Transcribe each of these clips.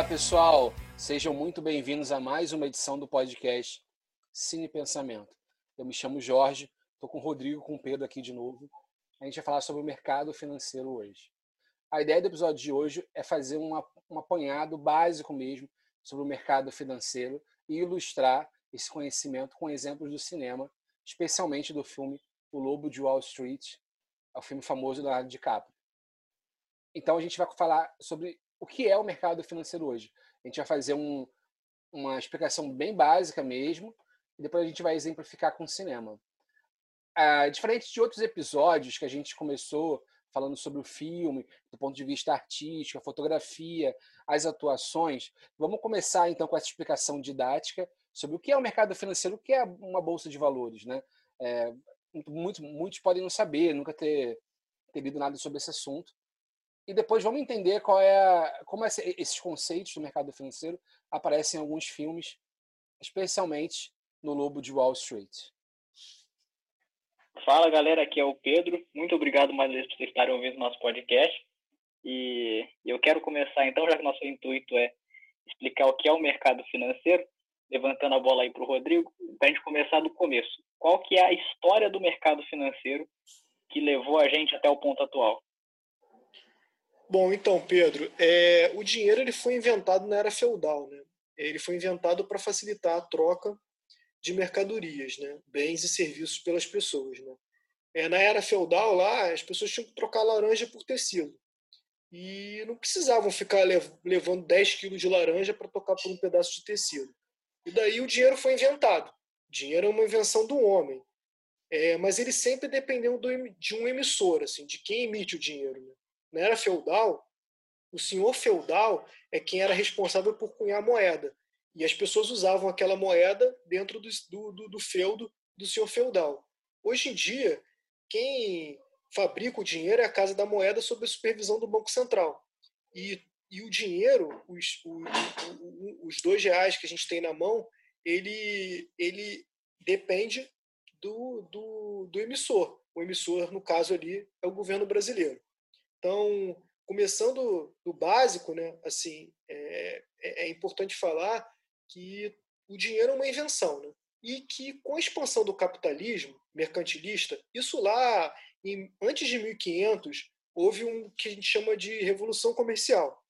Olá, pessoal. Sejam muito bem-vindos a mais uma edição do podcast Cine Pensamento. Eu me chamo Jorge, estou com o Rodrigo, com o Pedro aqui de novo. A gente vai falar sobre o mercado financeiro hoje. A ideia do episódio de hoje é fazer uma, um apanhado básico mesmo sobre o mercado financeiro e ilustrar esse conhecimento com exemplos do cinema, especialmente do filme O Lobo de Wall Street, é o filme famoso do Leonardo DiCaprio. Então a gente vai falar sobre o que é o mercado financeiro hoje. A gente vai fazer um, uma explicação bem básica mesmo, e depois a gente vai exemplificar com o cinema. Ah, diferente de outros episódios que a gente começou falando sobre o filme, do ponto de vista artístico, a fotografia, as atuações, vamos começar então com essa explicação didática sobre o que é o mercado financeiro, o que é uma bolsa de valores, né? É, muitos, muitos podem não saber, nunca ter, ter lido nada sobre esse assunto. E depois vamos entender qual é como esses conceitos do mercado financeiro aparecem em alguns filmes, especialmente no Lobo de Wall Street. Fala galera, aqui é o Pedro. Muito obrigado mais uma vez por vocês estarem ouvindo nosso podcast. E eu quero começar então, já que nosso intuito é explicar o que é o mercado financeiro, levantando a bola aí para o Rodrigo, para a gente começar do começo. Qual que é a história do mercado financeiro que levou a gente até o ponto atual? Bom, então, Pedro, é, o dinheiro ele foi inventado na era feudal, né? Ele foi inventado para facilitar a troca de mercadorias, né? bens e serviços pelas pessoas. Né? É, na era feudal, lá, as pessoas tinham que trocar laranja por tecido. E não precisavam ficar levando 10 quilos de laranja para tocar por um pedaço de tecido. E daí o dinheiro foi inventado. O dinheiro é uma invenção do homem. É, mas ele sempre dependeu de um emissor, assim, de quem emite o dinheiro. Né? Na era feudal, o senhor feudal é quem era responsável por cunhar moeda. E as pessoas usavam aquela moeda dentro do, do, do feudo do senhor feudal. Hoje em dia, quem fabrica o dinheiro é a Casa da Moeda sob a supervisão do Banco Central. E, e o dinheiro, os, os dois reais que a gente tem na mão, ele, ele depende do, do, do emissor. O emissor, no caso ali, é o governo brasileiro. Então, começando do básico, né, assim, é, é, é importante falar que o dinheiro é uma invenção, né? e que com a expansão do capitalismo mercantilista, isso lá em, antes de 1500 houve um que a gente chama de revolução comercial.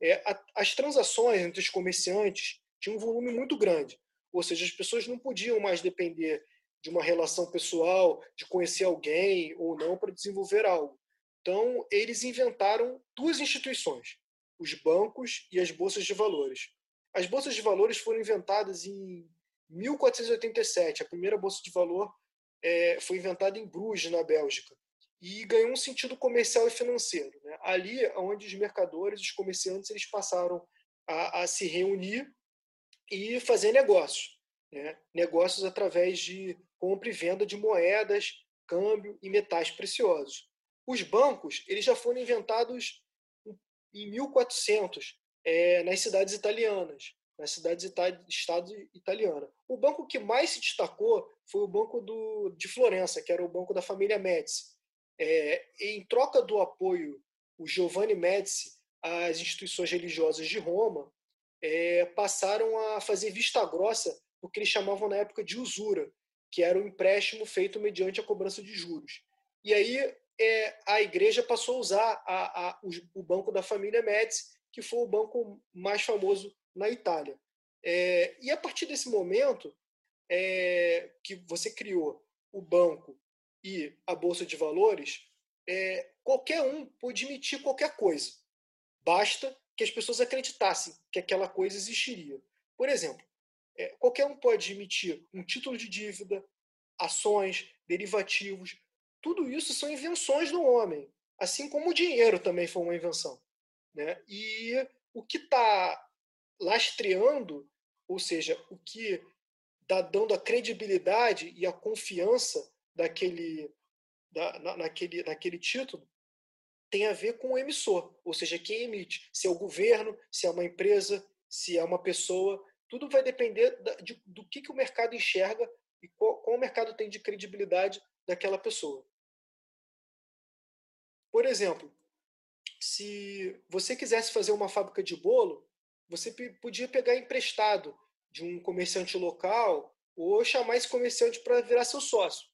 É, a, as transações entre os comerciantes tinham um volume muito grande, ou seja, as pessoas não podiam mais depender de uma relação pessoal, de conhecer alguém ou não para desenvolver algo. Então, eles inventaram duas instituições, os bancos e as bolsas de valores. As bolsas de valores foram inventadas em 1487. A primeira bolsa de valor é, foi inventada em Bruges, na Bélgica, e ganhou um sentido comercial e financeiro. Né? Ali, onde os mercadores, os comerciantes, eles passaram a, a se reunir e fazer negócios, né? negócios através de compra e venda de moedas, câmbio e metais preciosos. Os bancos eles já foram inventados em 1400 é, nas cidades italianas, nas cidades estado italiana. O banco que mais se destacou foi o banco do, de Florença, que era o banco da família Médici. É, em troca do apoio, o Giovanni Médici às instituições religiosas de Roma é, passaram a fazer vista grossa o que eles chamavam na época de usura, que era um empréstimo feito mediante a cobrança de juros. E aí é, a igreja passou a usar a, a, o, banco da família Médici que foi o banco mais famoso na Itália. É, e a partir desse momento é, que você criou o banco e a bolsa de valores, é, qualquer um pode emitir qualquer coisa. Basta que as pessoas acreditassem que aquela coisa existiria. Por exemplo, é, qualquer um pode emitir um título de dívida, ações, derivativos. Tudo isso são invenções do homem, assim como o dinheiro também foi uma invenção. Né? E o que está lastreando, ou seja, o que está dando a credibilidade e a confiança daquele, da, na, naquele, naquele título, tem a ver com o emissor, ou seja, quem emite. Se é o governo, se é uma empresa, se é uma pessoa, tudo vai depender da, de, do que, que o mercado enxerga e qual, qual o mercado tem de credibilidade daquela pessoa. Por exemplo, se você quisesse fazer uma fábrica de bolo, você podia pegar emprestado de um comerciante local ou chamar esse comerciante para virar seu sócio.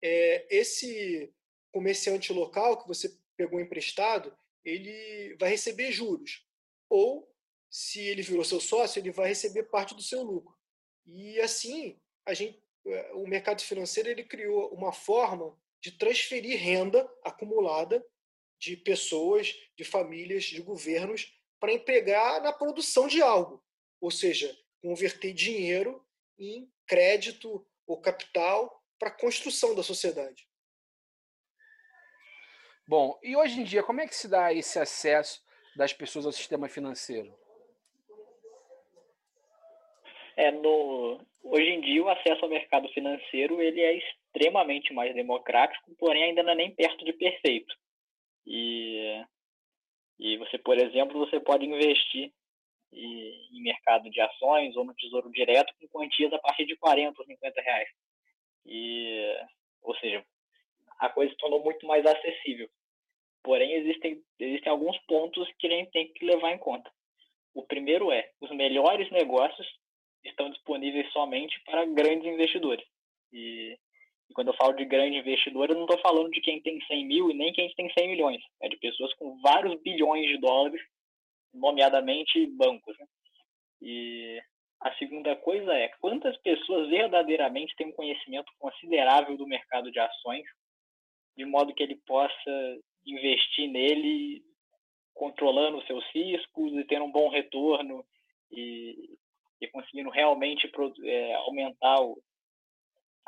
É, esse comerciante local que você pegou emprestado, ele vai receber juros. Ou, se ele virou seu sócio, ele vai receber parte do seu lucro. E assim, a gente, é, o mercado financeiro ele criou uma forma de transferir renda acumulada de pessoas, de famílias, de governos para empregar na produção de algo, ou seja, converter dinheiro em crédito ou capital para a construção da sociedade. Bom, e hoje em dia, como é que se dá esse acesso das pessoas ao sistema financeiro? É, no, hoje em dia, o acesso ao mercado financeiro ele é extremamente mais democrático, porém ainda não é nem perto de perfeito. E, e você, por exemplo, você pode investir em mercado de ações ou no tesouro direto com quantias a partir de 40 ou 50 reais. E, ou seja, a coisa se tornou muito mais acessível. Porém, existem, existem alguns pontos que a gente tem que levar em conta. O primeiro é, os melhores negócios estão disponíveis somente para grandes investidores. E, e quando eu falo de grande investidor, eu não estou falando de quem tem 100 mil e nem quem tem 100 milhões. É de pessoas com vários bilhões de dólares, nomeadamente bancos. Né? E a segunda coisa é quantas pessoas verdadeiramente têm um conhecimento considerável do mercado de ações, de modo que ele possa investir nele controlando os seus riscos e tendo um bom retorno e, e conseguindo realmente é, aumentar o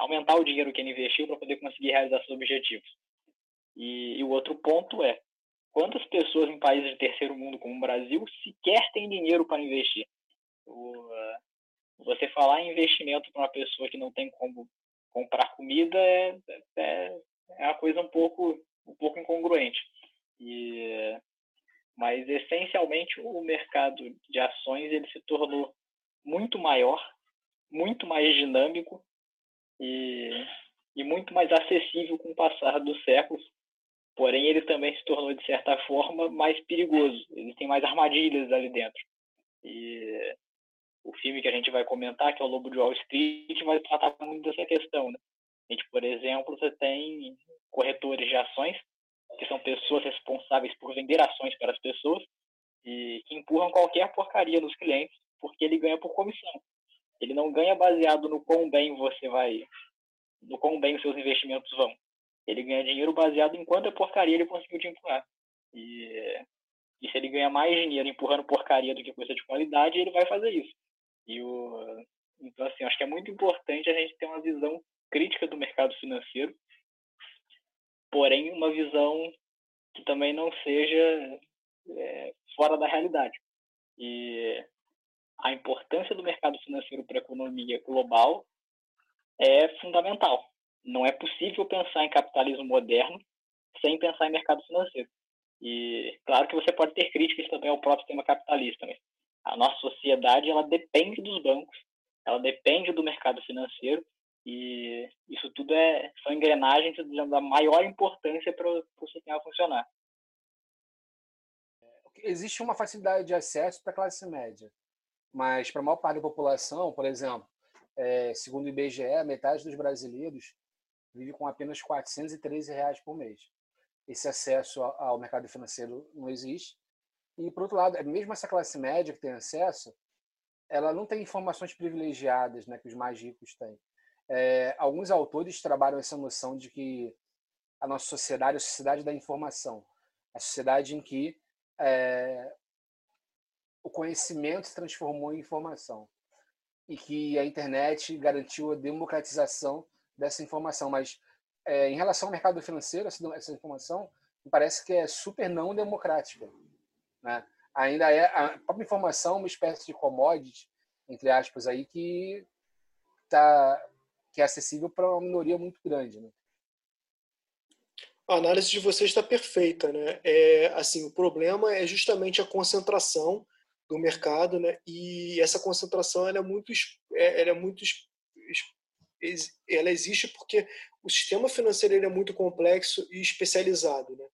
aumentar o dinheiro que ele investiu para poder conseguir realizar seus objetivos. E, e, o outro ponto é quantas pessoas em países de terceiro mundo como o Brasil sequer têm dinheiro para investir. O, você falar em investimento para uma pessoa que não tem como comprar comida é, é, é uma coisa um pouco um pouco incongruente. E, mas essencialmente o mercado de ações ele se tornou muito maior, muito mais dinâmico e, e muito mais acessível com o passar dos séculos. Porém, ele também se tornou, de certa forma, mais perigoso. Existem mais armadilhas ali dentro. E o filme que a gente vai comentar, que é o Lobo de Wall Street, vai tratar muito dessa questão. Né? A gente, por exemplo, você tem corretores de ações, que são pessoas responsáveis por vender ações para as pessoas e que empurram qualquer porcaria nos clientes porque ele ganha por comissão. Ele não ganha baseado no quão bem você vai, no quão bem os seus investimentos vão. Ele ganha dinheiro baseado em quanta porcaria ele conseguiu te empurrar. E, e se ele ganha mais dinheiro empurrando porcaria do que coisa de qualidade, ele vai fazer isso. E o, então, assim, acho que é muito importante a gente ter uma visão crítica do mercado financeiro porém uma visão que também não seja é, fora da realidade. E a importância do mercado financeiro para a economia global é fundamental. Não é possível pensar em capitalismo moderno sem pensar em mercado financeiro. E claro que você pode ter críticas também ao próprio sistema capitalista, mas a nossa sociedade ela depende dos bancos, ela depende do mercado financeiro e isso tudo é, são engrenagens da maior importância para o sistema funcionar. Existe uma facilidade de acesso para a classe média, mas para a maior parte da população, por exemplo, é, segundo o IBGE, metade dos brasileiros vive com apenas 413 reais por mês. Esse acesso ao mercado financeiro não existe. E, por outro lado, mesmo essa classe média que tem acesso, ela não tem informações privilegiadas né, que os mais ricos têm é, alguns autores trabalham essa noção de que a nossa sociedade é a sociedade da informação, a sociedade em que é, o conhecimento se transformou em informação e que a internet garantiu a democratização dessa informação. Mas é, em relação ao mercado financeiro, essa, essa informação parece que é super não democrática. Né? Ainda é a própria informação uma espécie de commodity, entre aspas, aí que está que é acessível para uma minoria muito grande. Né? A análise de vocês está perfeita, né? É, assim, o problema é justamente a concentração do mercado, né? E essa concentração ela é muito, é, ela é muito, ela existe porque o sistema financeiro ele é muito complexo e especializado, né?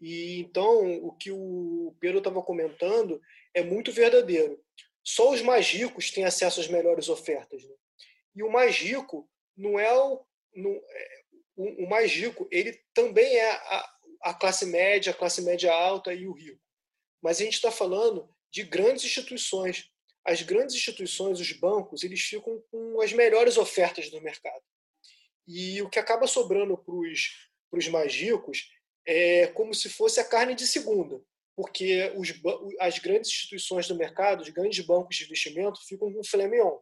E então o que o Pedro estava comentando é muito verdadeiro. só os mais ricos têm acesso às melhores ofertas. Né? E o mais rico não é o, não, é, o, o, mais rico, ele também é a, a classe média, a classe média alta e o rico. Mas a gente está falando de grandes instituições. As grandes instituições, os bancos, eles ficam com as melhores ofertas do mercado. E o que acaba sobrando para os mais ricos é como se fosse a carne de segunda, porque os, as grandes instituições do mercado, os grandes bancos de investimento, ficam com filé mignon.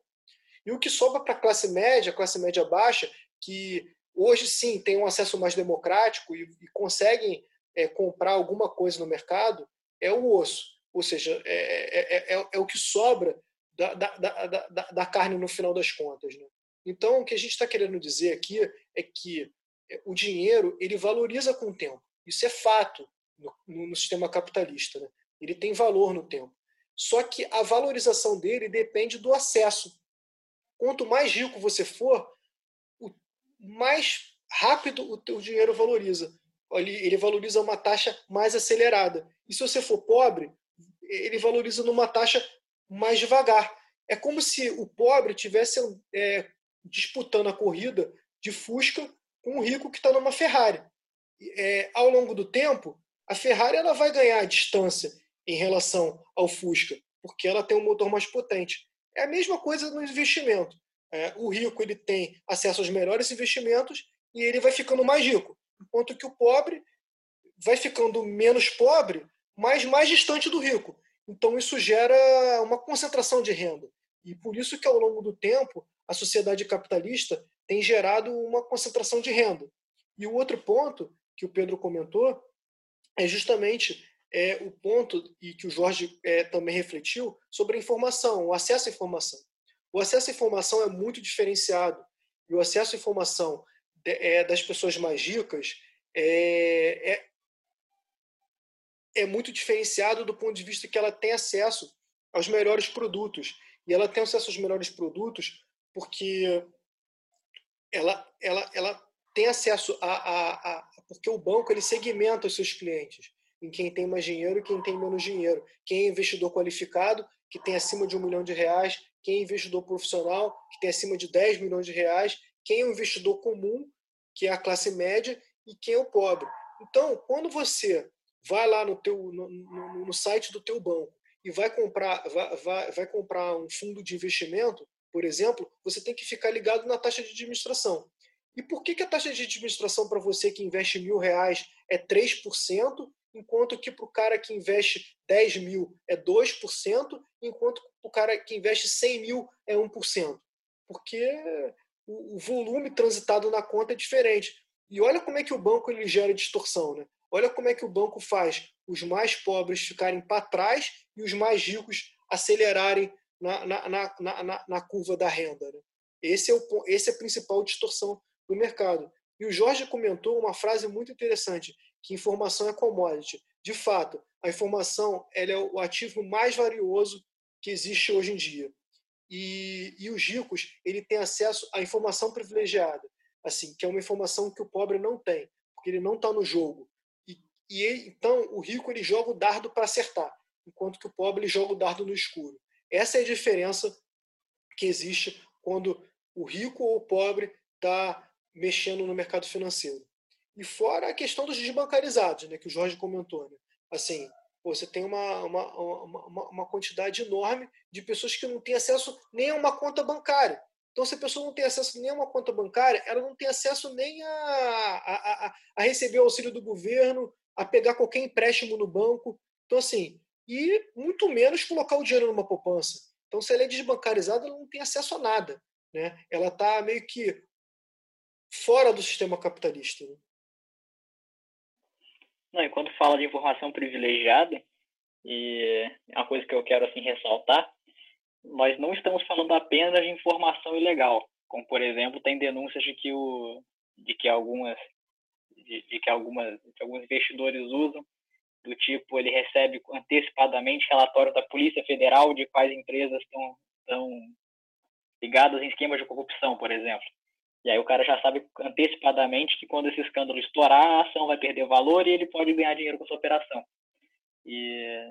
E o que sobra para a classe média, classe média baixa, que hoje sim tem um acesso mais democrático e, e conseguem é, comprar alguma coisa no mercado, é o osso. Ou seja, é, é, é, é o que sobra da, da, da, da, carne no final das contas. Né? Então, o que a gente está querendo dizer aqui é que o dinheiro ele valoriza com o tempo. Isso é fato no, no sistema capitalista. Né? Ele tem valor no tempo. Só que a valorização dele depende do acesso. Quanto mais rico você for, mais rápido o teu dinheiro valoriza. Ele valoriza uma taxa mais acelerada. E se você for pobre, ele valoriza numa taxa mais devagar. É como se o pobre tivesse é, disputando a corrida de Fusca com o rico que está numa Ferrari. É, ao longo do tempo, a Ferrari ela vai ganhar distância em relação ao Fusca, porque ela tem um motor mais potente. É a mesma coisa no investimento. É, o rico ele tem acesso aos melhores investimentos e ele vai ficando mais rico, enquanto que o pobre vai ficando menos pobre, mas mais distante do rico. Então isso gera uma concentração de renda. E por isso que ao longo do tempo a sociedade capitalista tem gerado uma concentração de renda. E o outro ponto que o Pedro comentou é justamente é, o ponto e que o Jorge é, também refletiu sobre a informação, o acesso à informação. O acesso à informação é muito diferenciado e o acesso à informação de, é, das pessoas mais ricas é, é, muito diferenciado do ponto de vista que ela tem acesso aos melhores produtos e ela tem acesso aos melhores produtos porque ela, ela, ela tem acesso a, a, a, porque o banco ele segmenta os seus clientes em quem tem mais dinheiro e quem tem menos dinheiro. Quem é investidor qualificado, que tem acima de um milhão de reais, quem é investidor profissional, que tem acima de 10 milhões de reais, quem é o investidor comum, que é a classe média, e quem é o pobre. Então, quando você vai lá no, teu, no, no, no site do teu banco e vai comprar, vai, vai, vai comprar um fundo de investimento, por exemplo, você tem que ficar ligado na taxa de administração. E por que, que a taxa de administração para você que investe mil reais é 3%, enquanto que para o cara que investe 10 mil é 2%, enquanto para o cara que investe 100 mil é 1%? Porque o volume transitado na conta é diferente. E olha como é que o banco ele gera distorção. Né? Olha como é que o banco faz os mais pobres ficarem para trás e os mais ricos acelerarem na, na, na, na, na curva da renda. Né? Esse, é o, esse é a principal distorção do mercado. E o Jorge comentou uma frase muito interessante, que informação é commodity. De fato, a informação é o ativo mais valioso que existe hoje em dia. E, e os ricos ele tem acesso à informação privilegiada, assim, que é uma informação que o pobre não tem, porque ele não está no jogo. E, ele, então o rico ele joga o dardo para acertar, enquanto que o pobre ele joga o dardo no escuro. Essa é a diferença que existe quando o rico ou o pobre está mexendo no mercado financeiro. E fora a questão dos desbancarizados, né, que o Jorge comentou. Né? Assim, você tem uma, uma, uma, uma, quantidade enorme de pessoas que não têm acesso nem a uma conta bancária. Então, se a pessoa não tem acesso nem a uma conta bancária, ela não tem acesso nem a, a, a, a receber o auxílio do governo, a pegar qualquer empréstimo no banco. Então, assim, e muito menos colocar o dinheiro numa poupança. Então, se ela é desbancarizada, ela não tem acesso a nada. Né? Ela está meio que fora do sistema capitalista. Né? Não, e quando fala de informação privilegiada, e é uma coisa que eu quero assim ressaltar, nós não estamos falando apenas de informação ilegal, como por exemplo tem denúncias de que o de que algumas de, de que algumas de alguns investidores usam do tipo ele recebe antecipadamente relatório da Polícia Federal de quais empresas estão, estão ligadas em esquemas de corrupção, por exemplo. E aí o cara já sabe antecipadamente que quando esse escândalo estourar, a ação vai perder valor e ele pode ganhar dinheiro com essa operação. E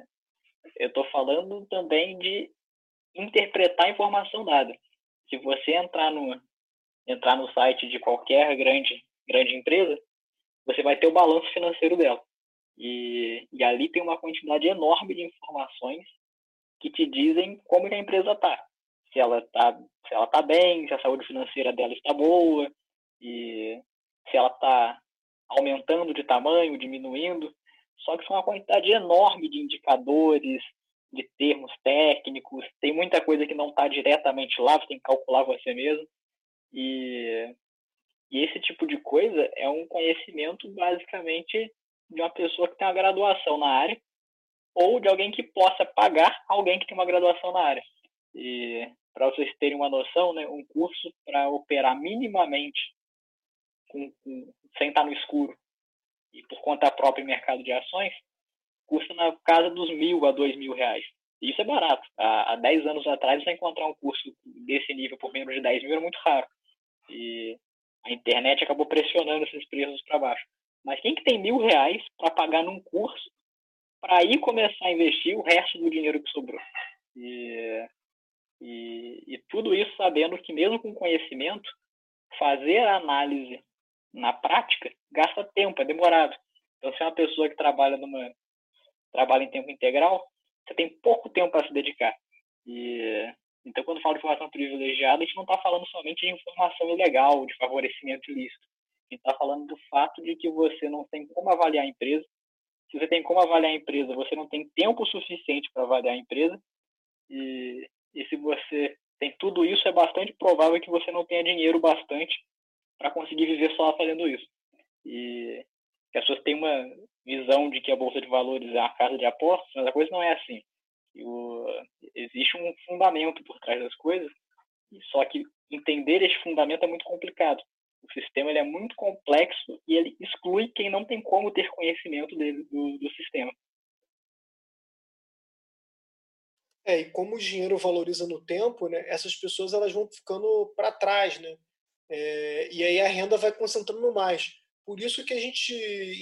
eu estou falando também de interpretar a informação dada. Se você entrar no, entrar no site de qualquer grande, grande empresa, você vai ter o balanço financeiro dela. E, e ali tem uma quantidade enorme de informações que te dizem como a empresa está. Se ela está se ela tá bem, se a saúde financeira dela está boa, e se ela está aumentando de tamanho, diminuindo. Só que são uma quantidade enorme de indicadores, de termos técnicos, tem muita coisa que não está diretamente lá, você tem que calcular você mesmo. E, e esse tipo de coisa é um conhecimento basicamente de uma pessoa que tem uma graduação na área ou de alguém que possa pagar alguém que tem uma graduação na área. E para vocês terem uma noção, né, um curso para operar minimamente com, com, sem estar no escuro e por conta própria em mercado de ações, custa na casa dos mil a dois mil reais. E isso é barato. Há, há dez anos atrás, você encontrar um curso desse nível por menos de 10 mil era muito raro. E a internet acabou pressionando esses preços para baixo. Mas quem que tem mil reais para pagar num curso para aí começar a investir o resto do dinheiro que sobrou? E, e, e tudo isso sabendo que mesmo com conhecimento, fazer a análise na prática gasta tempo, é demorado. Então, se é uma pessoa que trabalha numa trabalha em tempo integral, você tem pouco tempo para se dedicar. E então, quando falo de informação privilegiada, a gente não está falando somente de informação ilegal, de favorecimento ilícito. A gente está falando do fato de que você não tem como avaliar a empresa. Se você tem como avaliar a empresa, você não tem tempo suficiente para avaliar a empresa. E, e se você tem tudo isso, é bastante provável que você não tenha dinheiro bastante para conseguir viver só fazendo isso. E as pessoas têm uma visão de que a bolsa de valores é uma casa de apostas, mas a coisa não é assim. O, existe um fundamento por trás das coisas, só que entender esse fundamento é muito complicado. O sistema ele é muito complexo e ele exclui quem não tem como ter conhecimento dele, do, do sistema. É, e como o dinheiro valoriza no tempo, né, essas pessoas elas vão ficando para trás, né? É, e aí a renda vai concentrando mais. Por isso que a gente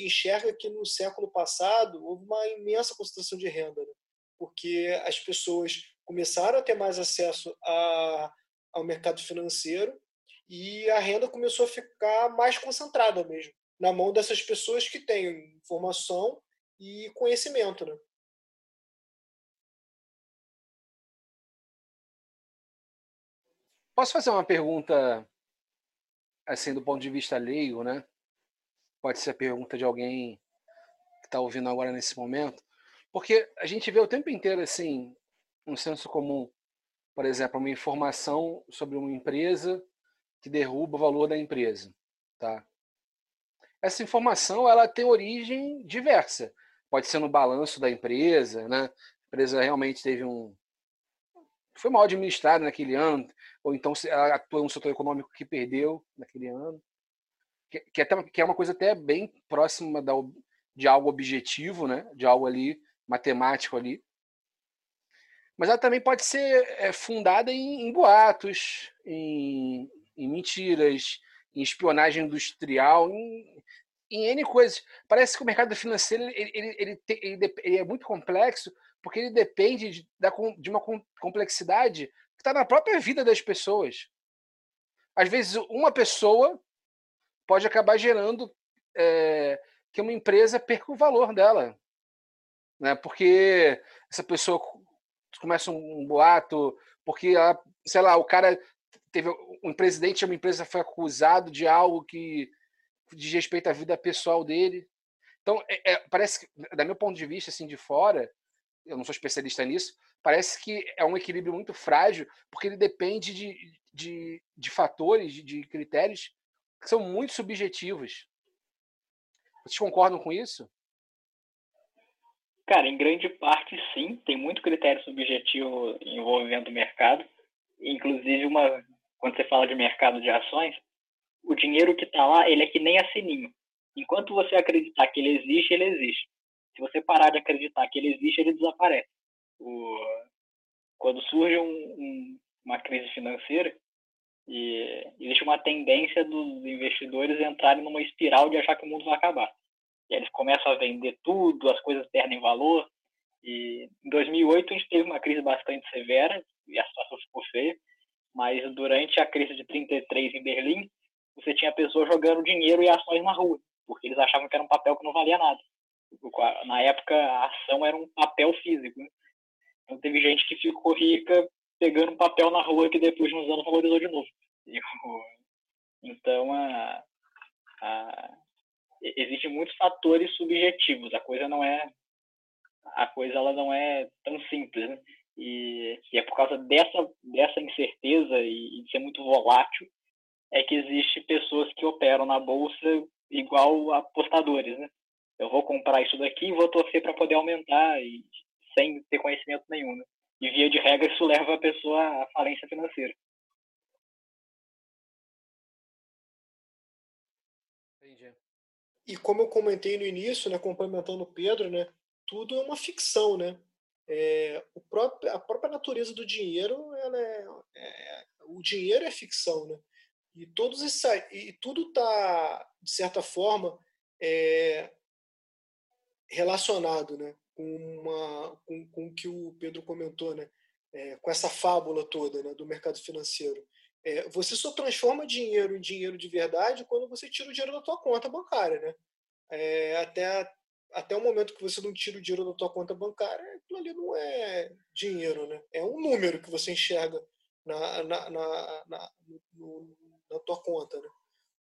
enxerga que no século passado houve uma imensa concentração de renda, né? Porque as pessoas começaram a ter mais acesso a, ao mercado financeiro e a renda começou a ficar mais concentrada mesmo na mão dessas pessoas que têm informação e conhecimento, né? Posso fazer uma pergunta assim do ponto de vista leigo, né? pode ser a pergunta de alguém que está ouvindo agora nesse momento, porque a gente vê o tempo inteiro assim um senso comum, por exemplo, uma informação sobre uma empresa que derruba o valor da empresa, tá? Essa informação ela tem origem diversa, pode ser no balanço da empresa, né? A empresa realmente teve um foi mal administrada naquele ano, ou então ela atuou em um setor econômico que perdeu naquele ano que, que, é, que é uma coisa até bem próxima da, de algo objetivo, né? de algo ali matemático ali. Mas ela também pode ser é, fundada em, em boatos, em, em, mentiras, em espionagem industrial, em, em N coisas. Parece que o mercado financeiro ele, ele, ele, ele, ele é muito complexo porque ele depende de, de uma complexidade que está na própria vida das pessoas. Às vezes, uma pessoa pode acabar gerando é, que uma empresa perca o valor dela. Né? Porque essa pessoa começa um boato, porque, ela, sei lá, o cara teve um presidente de uma empresa foi acusado de algo que diz respeito à vida pessoal dele. Então, é, é, parece que, da meu ponto de vista, assim, de fora, eu não sou especialista nisso, parece que é um equilíbrio muito frágil, porque ele depende de, de, de fatores, de, de critérios que são muito subjetivos. Vocês concordam com isso? Cara, em grande parte sim, tem muito critério subjetivo envolvendo o mercado. Inclusive, uma, quando você fala de mercado de ações, o dinheiro que está lá, ele é que nem a sininho. Enquanto você acreditar que ele existe, ele existe. Se você parar de acreditar que ele existe, ele desaparece. O, quando surge um, um, uma crise financeira, e existe uma tendência dos investidores entrarem numa espiral de achar que o mundo vai acabar. E eles começam a vender tudo, as coisas perdem valor. E em 2008 a gente teve uma crise bastante severa, e a situação ficou feia. Mas durante a crise de 33 em Berlim, você tinha pessoas jogando dinheiro e ações na rua, porque eles achavam que era um papel que não valia nada. Na época, a ação era um papel físico. Então, teve gente que ficou rica pegando um papel na rua que depois de uns anos valorizou de novo. Então, a, a, existem muitos fatores subjetivos. A coisa não é a coisa ela não é tão simples, né? E, e, é por causa dessa dessa incerteza e, e de ser muito volátil é que existe pessoas que operam na bolsa igual apostadores, né? Eu vou comprar isso daqui e vou torcer para poder aumentar e sem ter conhecimento nenhum, né? E via de regra isso leva a pessoa à falência financeira. E como eu comentei no início, né, complementando o Pedro, né, tudo é uma ficção, né? É, o próprio, a própria natureza do dinheiro, ela é, é, o dinheiro é ficção, né? E todos esses, e tudo está de certa forma é, relacionado, né? Com uma, com, com o que o Pedro comentou, né? É, com essa fábula toda, né? Do mercado financeiro. É, você só transforma dinheiro em dinheiro de verdade quando você tira o dinheiro da tua conta bancária, né? É, até até o momento que você não tira o dinheiro da tua conta bancária, aquilo ali não é dinheiro, né? É um número que você enxerga na, na, na, na, no, na tua conta, né?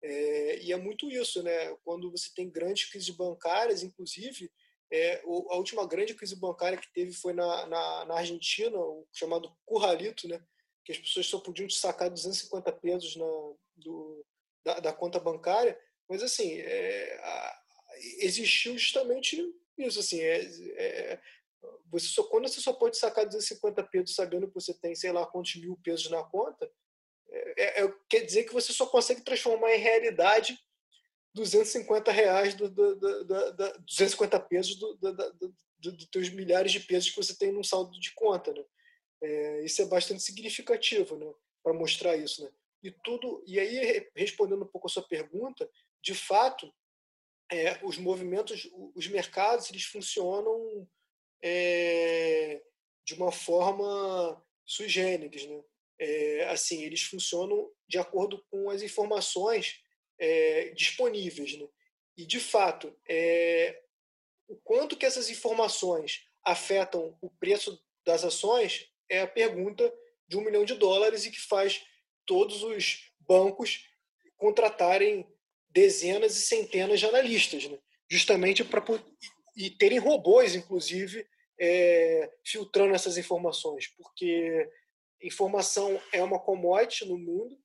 É, e é muito isso, né? Quando você tem grandes crises bancárias, inclusive, é, a última grande crise bancária que teve foi na, na, na, Argentina, o chamado curralito, né? Que as pessoas só podiam te sacar 250 pesos na, do, da, da conta bancária. Mas, assim, é, a, existiu justamente isso, assim, é, é, você só, quando você só pode sacar 250 pesos sabendo que você tem, sei lá, quantos mil pesos na conta, é, é, quer dizer que você só consegue transformar em realidade 250 reais, do, do, do, do 250 pesos dos do, do, milhares de pesos que você tem num saldo de conta, né? É, isso é bastante significativo, né? Para mostrar isso, né? E tudo, e aí respondendo um pouco a sua pergunta, de fato, é, os movimentos, os mercados, eles funcionam é, de uma forma sui generis, né? É, assim, eles funcionam de acordo com as informações é, disponíveis, né? E de fato, é, o quanto que essas informações afetam o preço das ações é a pergunta de um milhão de dólares e que faz todos os bancos contratarem dezenas e centenas de analistas, né? justamente para e terem robôs, inclusive, é, filtrando essas informações, porque informação é uma commodity no mundo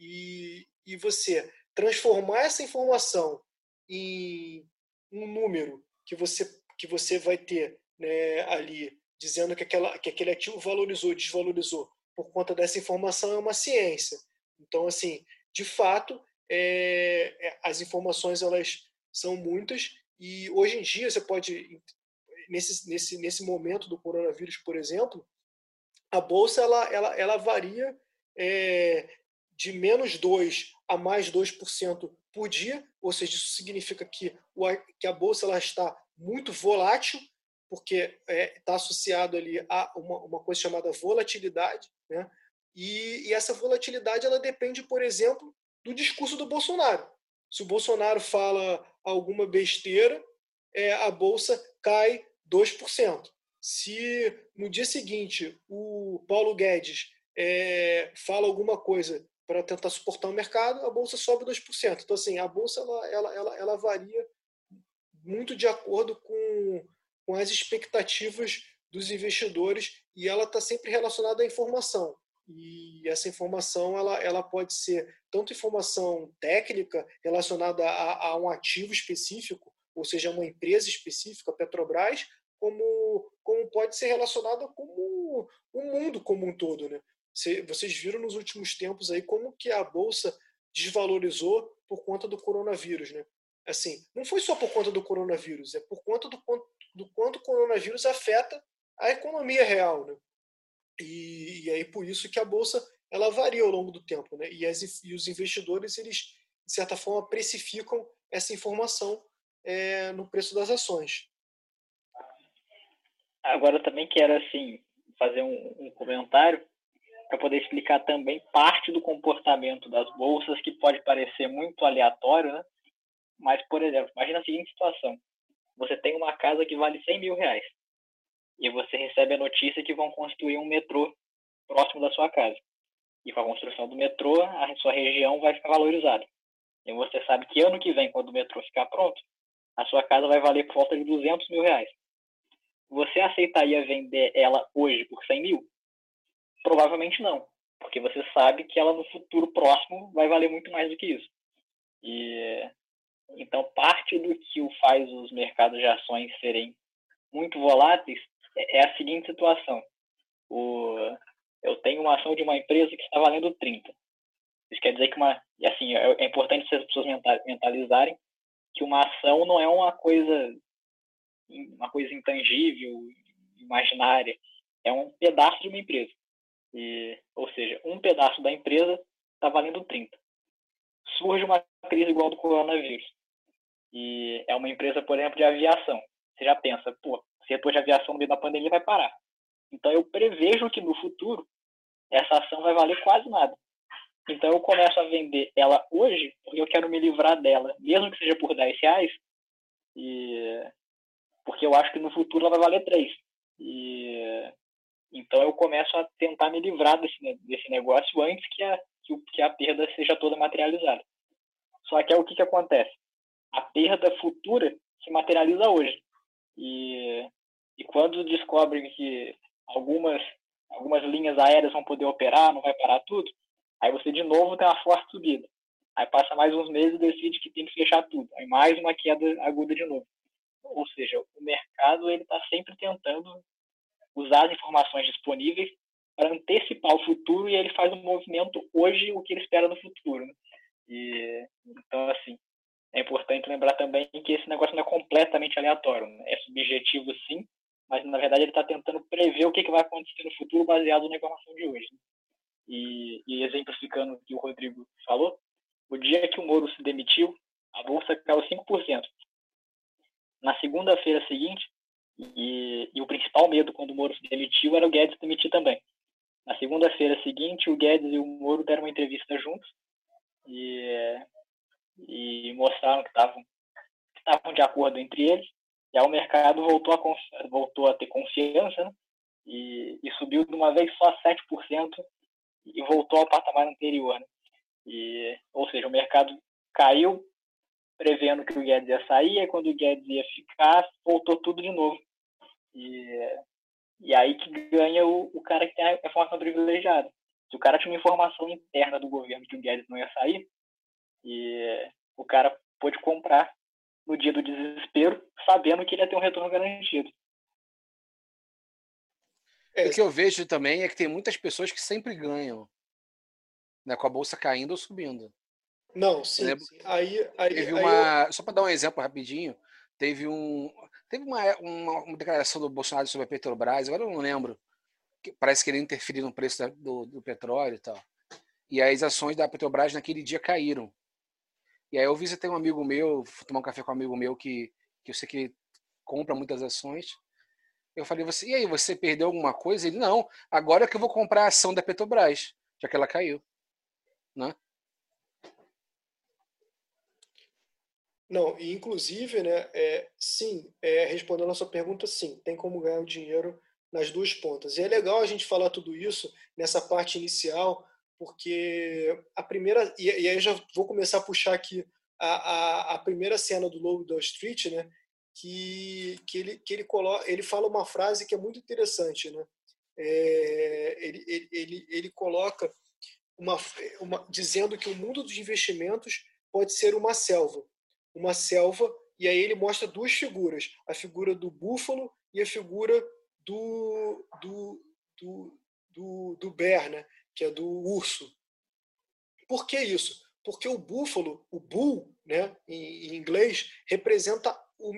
e, e você transformar essa informação em um número que você que você vai ter né, ali dizendo que, aquela, que aquele ativo valorizou, desvalorizou por conta dessa informação é uma ciência. Então, assim, de fato, é, é, as informações elas são muitas e hoje em dia você pode nesse nesse nesse momento do coronavírus por exemplo a bolsa ela ela, ela varia é, de menos 2 a mais 2% por dia ou seja isso significa que o, que a bolsa ela está muito volátil porque está é, tá associado ali a uma, uma coisa chamada volatilidade né? E, e, essa volatilidade ela depende, por exemplo, do discurso do Bolsonaro. Se o Bolsonaro fala alguma besteira, é, a bolsa cai 2%. Se no dia seguinte o Paulo Guedes é, fala alguma coisa para tentar suportar o mercado, a bolsa sobe 2%. Então, assim, a bolsa ela, ela, ela, ela varia muito de acordo com, com as expectativas dos investidores e ela está sempre relacionada à informação e essa informação ela, ela pode ser tanto informação técnica relacionada a, a um ativo específico, ou seja, uma empresa específica, Petrobras, como, como pode ser relacionada com o mundo como um todo. Né? Vocês viram nos últimos tempos aí como que a Bolsa desvalorizou por conta do coronavírus. Né? Assim, não foi só por conta do coronavírus, é por conta do, do quanto o coronavírus afeta a economia real. Né? E, e aí por isso que a bolsa ela varia ao longo do tempo, né? E, as, e os investidores eles de certa forma precificam essa informação é, no preço das ações. Agora também quero assim fazer um, um comentário para poder explicar também parte do comportamento das bolsas que pode parecer muito aleatório, né? Mas, por exemplo, imagina a seguinte situação: você tem uma casa que vale 100 mil reais e você recebe a notícia que vão construir um metrô próximo da sua casa. E com a construção do metrô, a sua região vai ficar valorizada. E você sabe que ano que vem, quando o metrô ficar pronto, a sua casa vai valer por volta de 200 mil reais. Você aceitaria vender ela hoje por 100 mil? Provavelmente não, porque você sabe que ela no futuro próximo vai valer muito mais do que isso. E então parte do que faz os mercados de ações serem muito voláteis é, é a seguinte situação: o, eu tenho uma ação de uma empresa que está valendo 30. Isso quer dizer que uma, e assim, é, é importante as pessoas mentalizarem que uma ação não é uma coisa uma coisa intangível, imaginária, é um pedaço de uma empresa. E, ou seja, um pedaço da empresa está valendo 30. Surge uma crise igual do coronavírus. E é uma empresa, por exemplo, de aviação. Você já pensa, pô, setor de aviação no meio da pandemia vai parar. Então eu prevejo que no futuro essa ação vai valer quase nada. Então eu começo a vender ela hoje porque eu quero me livrar dela, mesmo que seja por 10 reais, e... porque eu acho que no futuro ela vai valer 3. E... Então eu começo a tentar me livrar desse, desse negócio antes que a, que a perda seja toda materializada. Só que é o que, que acontece? A perda futura se materializa hoje. E, e quando descobrem que algumas, algumas linhas aéreas vão poder operar, não vai parar tudo, Aí você de novo tem uma forte subida. Aí passa mais uns meses e decide que tem que fechar tudo. Aí mais uma queda aguda de novo. Ou seja, o mercado ele está sempre tentando usar as informações disponíveis para antecipar o futuro e ele faz um movimento hoje o que ele espera no futuro. Né? E, então, assim, é importante lembrar também que esse negócio não é completamente aleatório. Né? É subjetivo, sim, mas na verdade ele está tentando prever o que, que vai acontecer no futuro baseado na informação de hoje. Né? e, e exemplificando o que o Rodrigo falou, o dia que o Moro se demitiu, a bolsa caiu 5%. Na segunda-feira seguinte, e, e, o principal medo quando o Moro se demitiu era o Guedes demitir também. Na segunda-feira seguinte, o Guedes e o Moro deram uma entrevista juntos e, e mostraram que estavam estavam de acordo entre eles. E aí o mercado voltou a, voltou a ter confiança né? e, e subiu de uma vez só 7% e voltou ao patamar anterior. Né? E, ou seja, o mercado caiu prevendo que o Guedes ia sair, e quando o Guedes ia ficar, voltou tudo de novo. E, e aí que ganha o, o cara que tem a informação privilegiada. Se o cara tinha uma informação interna do governo que o Guedes não ia sair, e o cara pôde comprar no dia do desespero, sabendo que ele ia ter um retorno garantido. É. O que eu vejo também é que tem muitas pessoas que sempre ganham, né, com a bolsa caindo ou subindo. Não, sim. sim. Aí, aí, teve aí uma, eu... só para dar um exemplo rapidinho, teve um, teve uma, uma, uma, declaração do Bolsonaro sobre a Petrobras, agora eu não lembro, que parece que ele interferiu no preço da, do, do petróleo e tal. E as ações da Petrobras naquele dia caíram. E aí eu visitei um amigo meu, fui tomar um café com um amigo meu que, que eu sei que compra muitas ações. Eu falei, você, e aí, você perdeu alguma coisa? Ele, não, agora é que eu vou comprar a ação da Petrobras, já que ela caiu. Né? Não, e inclusive, né, é, sim, é, respondendo a sua pergunta, sim, tem como ganhar o dinheiro nas duas pontas. E é legal a gente falar tudo isso nessa parte inicial, porque a primeira, e, e aí já vou começar a puxar aqui a, a, a primeira cena do Lobo da Street, né, que, que, ele, que ele, coloca, ele fala uma frase que é muito interessante. Né? É, ele, ele, ele, ele coloca uma, uma, dizendo que o mundo dos investimentos pode ser uma selva. Uma selva, e aí ele mostra duas figuras: a figura do búfalo e a figura do, do, do, do, do bear, né? que é do urso. Por que isso? Porque o búfalo, o bull, né, em, em inglês, representa o,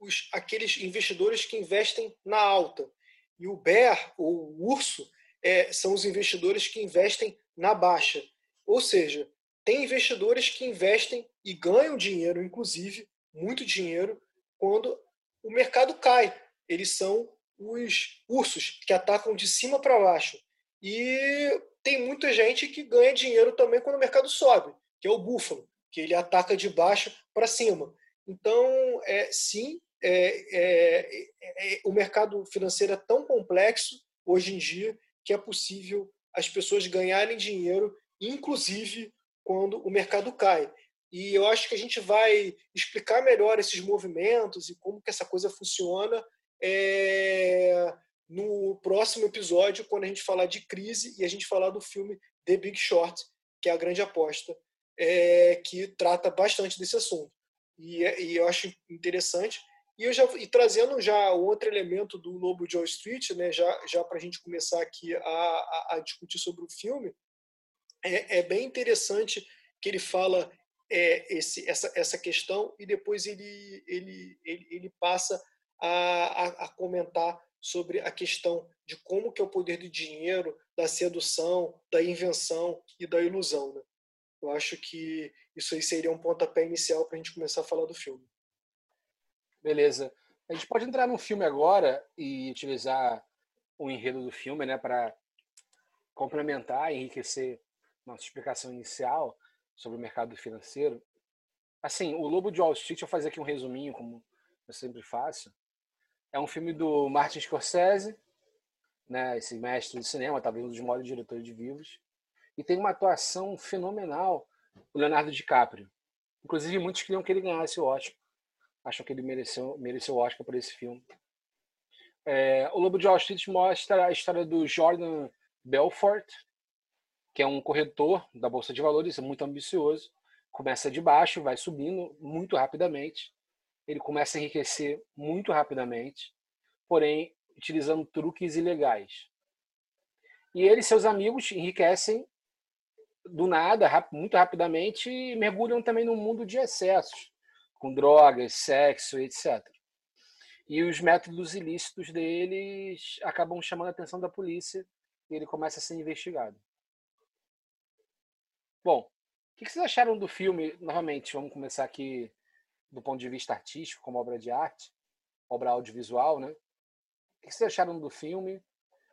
os, aqueles investidores que investem na alta. E o bear, ou o urso, é, são os investidores que investem na baixa. Ou seja, tem investidores que investem e ganham dinheiro, inclusive, muito dinheiro, quando o mercado cai. Eles são os ursos que atacam de cima para baixo. E tem muita gente que ganha dinheiro também quando o mercado sobe, que é o búfalo, que ele ataca de baixo para cima. Então, é, sim, é, é, é, o mercado financeiro é tão complexo hoje em dia que é possível as pessoas ganharem dinheiro, inclusive quando o mercado cai. E eu acho que a gente vai explicar melhor esses movimentos e como que essa coisa funciona é, no próximo episódio, quando a gente falar de crise e a gente falar do filme The Big Short, que é a grande aposta, é, que trata bastante desse assunto. E, e, eu acho interessante. E, eu já, e trazendo já outro elemento do Lobo de Wall Street, né, já, já para a gente começar aqui a, a, a, discutir sobre o filme, é, é bem interessante que ele fala é, esse, essa, essa questão e depois ele, ele, ele, ele passa a, a, a comentar sobre a questão de como que é o poder do dinheiro, da sedução, da invenção e da ilusão. Né? Eu acho que isso aí seria um pontapé inicial para a gente começar a falar do filme. Beleza. A gente pode entrar no filme agora e utilizar o enredo do filme né, para complementar enriquecer nossa explicação inicial sobre o mercado financeiro. Assim, o Lobo de Wall Street, eu vou fazer aqui um resuminho, como eu sempre faço. É um filme do Martin Scorsese, né, esse mestre de cinema, talvez um dos maiores diretores de vivos. E tem uma atuação fenomenal o Leonardo DiCaprio. Inclusive, muitos queriam que ele ganhasse o Oscar. Acham que ele mereceu, mereceu o Oscar por esse filme. É, o Lobo de Wall Street mostra a história do Jordan Belfort, que é um corretor da Bolsa de Valores, muito ambicioso. Começa de baixo, vai subindo muito rapidamente ele começa a enriquecer muito rapidamente, porém utilizando truques ilegais. E ele e seus amigos enriquecem do nada, muito rapidamente, e mergulham também no mundo de excessos, com drogas, sexo, etc. E os métodos ilícitos deles acabam chamando a atenção da polícia e ele começa a ser investigado. Bom, o que vocês acharam do filme? Novamente, vamos começar aqui do ponto de vista artístico, como obra de arte, obra audiovisual, né? O que vocês acharam do filme?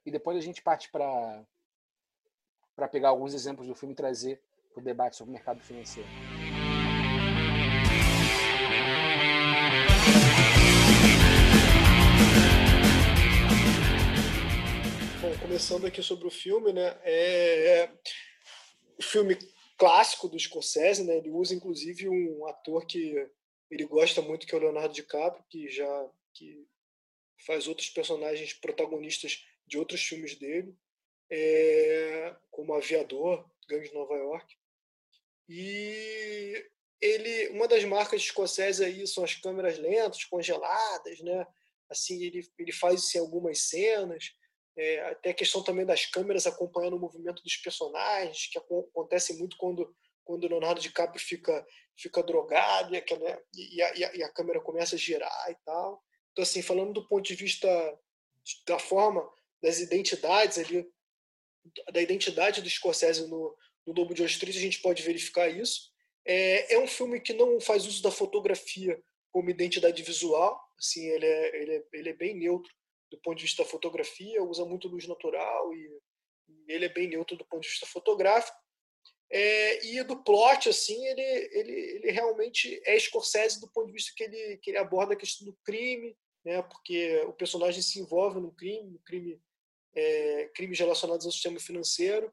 E depois a gente parte para para pegar alguns exemplos do filme e trazer o debate sobre o mercado financeiro. Bom, começando aqui sobre o filme, né? É, é o filme clássico do Scorsese, né? Ele usa inclusive um ator que ele gosta muito que é o Leonardo DiCaprio, que já que faz outros personagens protagonistas de outros filmes dele, é, como Aviador, Gangue de Nova York. E ele, uma das marcas de Scorsese aí são as câmeras lentas, congeladas, né? Assim, ele, ele faz isso em algumas cenas. É, até a questão também das câmeras acompanhando o movimento dos personagens, que acontece muito quando quando o Leonardo DiCaprio fica, fica drogado e, aquela, e, a, e, a, câmera começa a girar e tal. Então, assim, falando do ponto de vista da forma das identidades ali, da identidade do Scorsese no, no Lobo de Wall Street, a gente pode verificar isso. É, é um filme que não faz uso da fotografia como identidade visual, assim, ele é, ele é, ele é bem neutro do ponto de vista da fotografia, usa muito luz natural e, ele é bem neutro do ponto de vista fotográfico. É, e do plot, assim, ele, ele, ele realmente é Scorsese do ponto de vista que ele, que ele aborda a questão do crime, né, porque o personagem se envolve no crime, no crime é, crimes relacionados ao sistema financeiro.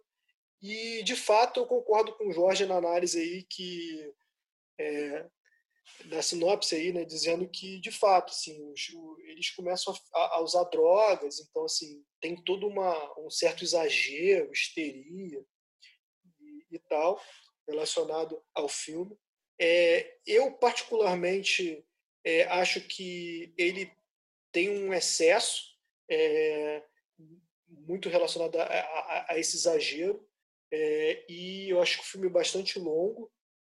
E, de fato, eu concordo com o Jorge na análise aí que é, da sinopse aí, né, dizendo que de fato, assim, os, eles começam a, a, usar drogas, então assim tem todo uma, um certo exagero, histeria, e tal, relacionado ao filme. É, eu, particularmente, é, acho que ele tem um excesso é, muito relacionado a, a, a esse exagero, é, e eu acho que o filme é bastante longo,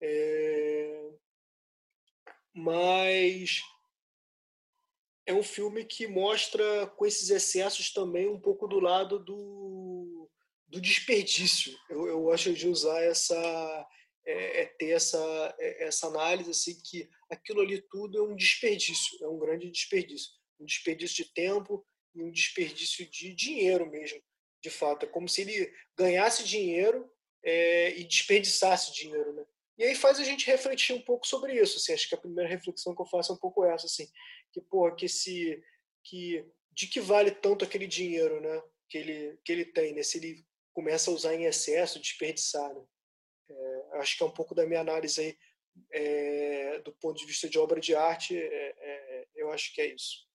é, mas é um filme que mostra com esses excessos também um pouco do lado do do desperdício. Eu, eu acho de usar essa é, é ter essa é, essa análise assim que aquilo ali tudo é um desperdício, é um grande desperdício, um desperdício de tempo e um desperdício de dinheiro mesmo, de fato. É como se ele ganhasse dinheiro é, e desperdiçasse dinheiro, né? E aí faz a gente refletir um pouco sobre isso. Assim, acho que a primeira reflexão que eu faço é um pouco essa, assim, que porra, que se que de que vale tanto aquele dinheiro, né? Que ele que ele tem, né? Se ele começa a usar em excesso, desperdiçar, né? É, acho que é um pouco da minha análise aí é, do ponto de vista de obra de arte. É, é eu acho que é isso.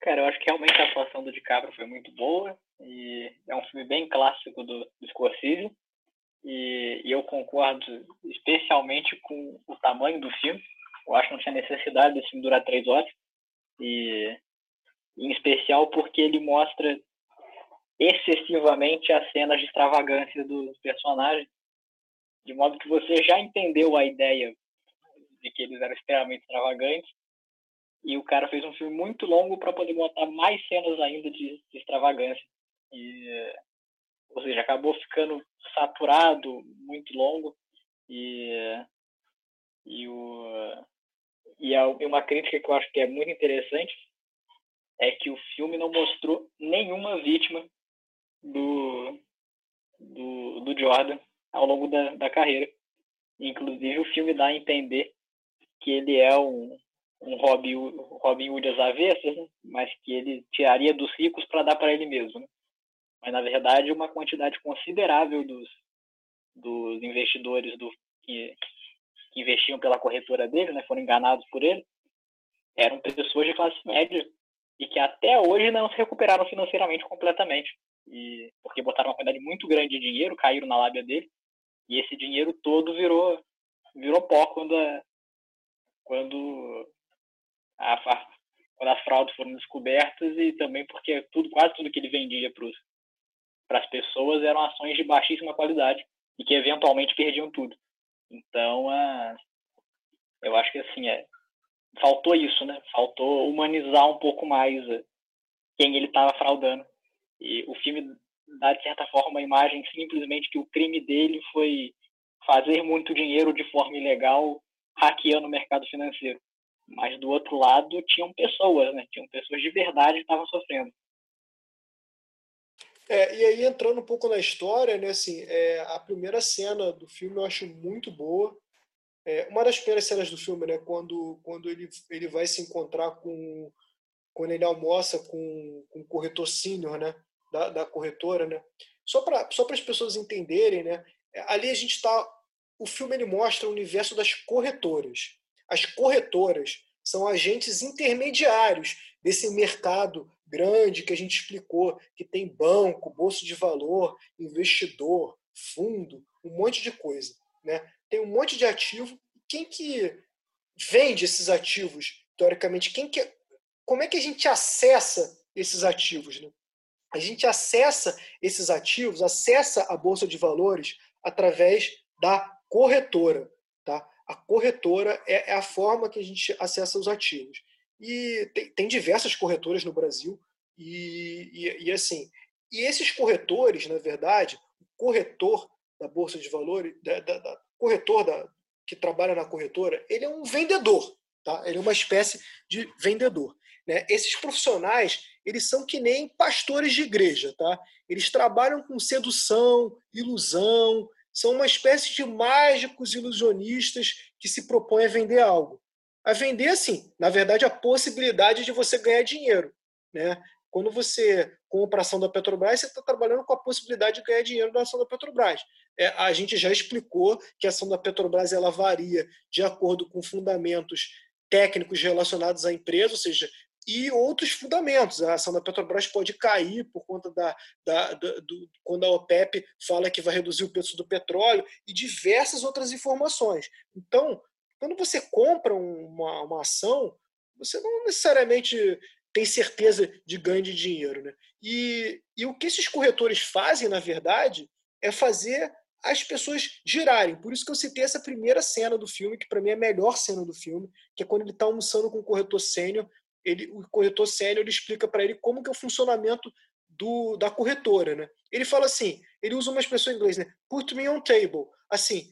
Cara, eu acho que realmente a atuação do DiCaprio foi muito boa e é um filme bem clássico do, do Scorsese e, e eu concordo especialmente com o tamanho do filme. Eu acho que não tinha necessidade desse filme durar três horas e em especial porque ele mostra excessivamente as cenas de extravagância dos personagens, de modo que você já entendeu a ideia de que eles eram extremamente extravagantes e o cara fez um filme muito longo para poder botar mais cenas ainda de, de extravagância. E, ou seja, acabou ficando saturado, muito longo. E, e, o, e uma crítica que eu acho que é muito interessante é que o filme não mostrou nenhuma vítima do, do, do Jordan ao longo da, da carreira. Inclusive, o filme dá a entender que ele é um, um Robin, Robin Hood às avessas, né? mas que ele tiraria dos ricos para dar para ele mesmo. Né? Mas, na verdade, uma quantidade considerável dos, dos investidores do, que, que investiam pela corretora dele, né, foram enganados por ele, eram pessoas de classe média e que até hoje não se recuperaram financeiramente completamente. E, porque botaram uma quantidade muito grande de dinheiro, caíram na lábia dele, e esse dinheiro todo virou, virou pó quando, a, quando a, quando as fraudes foram descobertas e também porque tudo, quase tudo que ele vendia para as pessoas eram ações de baixíssima qualidade e que eventualmente perdiam tudo. Então, eu acho que assim, é, faltou isso, né? Faltou humanizar um pouco mais uh, quem ele estava fraudando. E o filme dá, de certa forma, uma imagem simplesmente que o crime dele foi fazer muito dinheiro de forma ilegal hackeando o mercado financeiro. Mas do outro lado tinham pessoas, né? Tinham pessoas de verdade que estavam sofrendo. É, e aí entrando um pouco na história, né? Assim, é, a primeira cena do filme eu acho muito boa. É, uma das primeiras cenas do filme, né? Quando quando ele ele vai se encontrar com quando ele almoça com, com o corretor sênior, né? Da, da corretora, né? Só para só as pessoas entenderem, né? Ali a gente está o filme ele mostra o universo das corretoras. As corretoras são agentes intermediários desse mercado grande que a gente explicou, que tem banco, bolsa de valor, investidor, fundo, um monte de coisa. Né? Tem um monte de ativo. Quem que vende esses ativos, teoricamente? Quem que, como é que a gente acessa esses ativos? Né? A gente acessa esses ativos, acessa a bolsa de valores através da corretora. A corretora é, é a forma que a gente acessa os ativos. E tem, tem diversas corretoras no Brasil, e, e, e, assim, e esses corretores, na verdade, o corretor da Bolsa de Valores, da, da, da, corretor da, que trabalha na corretora, ele é um vendedor, tá? ele é uma espécie de vendedor. Né? Esses profissionais, eles são que nem pastores de igreja, tá? eles trabalham com sedução, ilusão, são uma espécie de mágicos ilusionistas que se propõem a vender algo. A vender, assim, na verdade, a possibilidade de você ganhar dinheiro. Né? Quando você compra a ação da Petrobras, você está trabalhando com a possibilidade de ganhar dinheiro da ação da Petrobras. É, a gente já explicou que a ação da Petrobras ela varia de acordo com fundamentos técnicos relacionados à empresa, ou seja, e outros fundamentos. A ação da Petrobras pode cair por conta da, da, da do, quando a OPEP fala que vai reduzir o preço do petróleo e diversas outras informações. Então, quando você compra uma, uma ação, você não necessariamente tem certeza de ganho de dinheiro. Né? E, e o que esses corretores fazem, na verdade, é fazer as pessoas girarem. Por isso que eu citei essa primeira cena do filme, que para mim é a melhor cena do filme, que é quando ele está almoçando com o corretor sênior ele, o corretor sénior ele explica para ele como que é o funcionamento do, da corretora, né? Ele fala assim, ele usa uma expressão em inglês, né? Put me on table. Assim,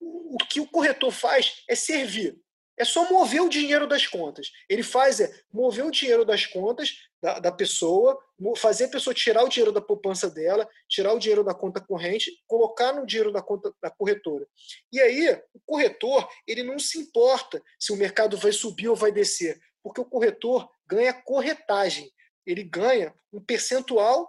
o que o corretor faz é servir. é só mover o dinheiro das contas. Ele faz é mover o dinheiro das contas da, da pessoa, fazer a pessoa tirar o dinheiro da poupança dela, tirar o dinheiro da conta corrente, colocar no dinheiro da conta da corretora. E aí, o corretor, ele não se importa se o mercado vai subir ou vai descer, porque o corretor ganha corretagem. Ele ganha um percentual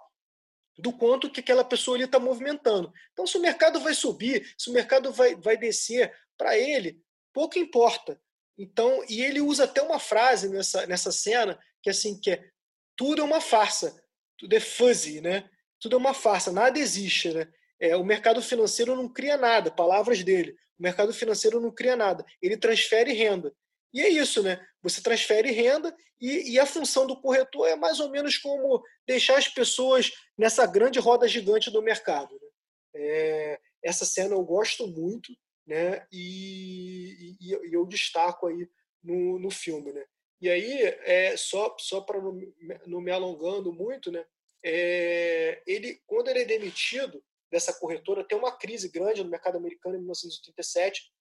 do quanto que aquela pessoa está movimentando. Então, se o mercado vai subir, se o mercado vai, vai descer, para ele, pouco importa. Então, e ele usa até uma frase nessa, nessa cena que assim que é tudo é uma farsa, tudo é fuzzy, né? Tudo é uma farsa, nada existe, né? É, o mercado financeiro não cria nada, palavras dele. O mercado financeiro não cria nada, ele transfere renda. E é isso, né? Você transfere renda e, e, a função do corretor é mais ou menos como deixar as pessoas nessa grande roda gigante do mercado. Né? É, essa cena eu gosto muito, né? E, e, e eu destaco aí no, no filme, né? E aí, é, só, só para não, não, me alongando muito, né? É, ele, quando ele é demitido dessa corretora, tem uma crise grande no mercado americano em 1987,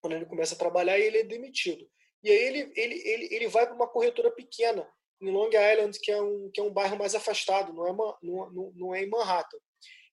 quando ele começa a trabalhar e ele é demitido. E aí ele, ele, ele, ele vai para uma corretora pequena, em Long Island, que é um, que é um bairro mais afastado, não é, não, não, não é em Manhattan.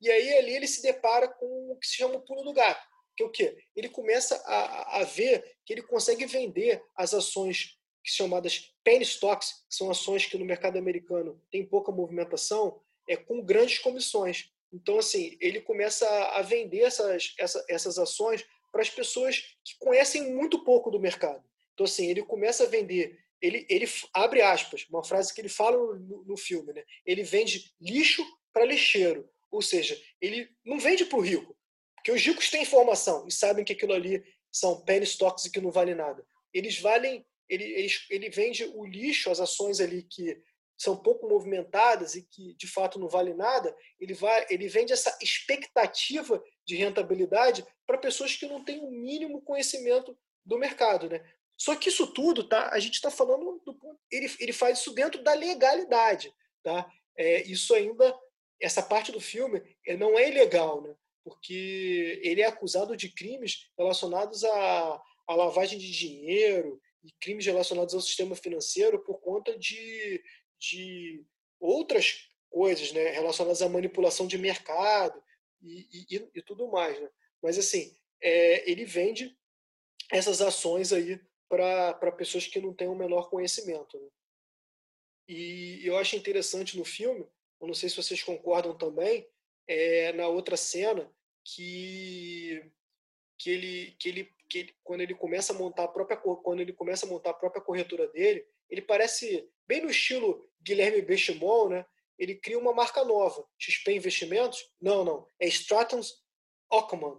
E aí ali ele se depara com o que se chama o pulo do gato que é o quê? Ele começa a, a ver que ele consegue vender as ações chamadas penny stocks, que são ações que no mercado americano tem pouca movimentação, é com grandes comissões. Então, assim, ele começa a vender essas, essa, essas ações para as pessoas que conhecem muito pouco do mercado. Então, assim, ele começa a vender, ele, ele abre aspas, uma frase que ele fala no, no filme, né? Ele vende lixo para lixeiro. Ou seja, ele não vende para o rico, porque os ricos têm informação e sabem que aquilo ali são penny stocks e que não vale nada. Eles valem, ele, ele, ele vende o lixo, as ações ali que são pouco movimentadas e que de fato não vale nada, ele, vai, ele vende essa expectativa de rentabilidade para pessoas que não têm o mínimo conhecimento do mercado. Né? Só que isso tudo, tá? a gente está falando, do, ele, ele faz isso dentro da legalidade. Tá? É, isso ainda, essa parte do filme não é ilegal. Né? porque ele é acusado de crimes relacionados à, à lavagem de dinheiro e crimes relacionados ao sistema financeiro por conta de, de outras coisas né, relacionadas à manipulação de mercado e, e, e tudo mais. Né? Mas, assim, é, ele vende essas ações aí para pessoas que não têm o menor conhecimento. Né? E eu acho interessante no filme, eu não sei se vocês concordam também, é, na outra cena que que ele que ele que ele, quando ele começa a montar a própria quando ele começa a montar a própria corretora dele, ele parece bem no estilo Guilherme Benchimol, né? Ele cria uma marca nova, XP Investimentos? Não, não, é Stratton's Ockman.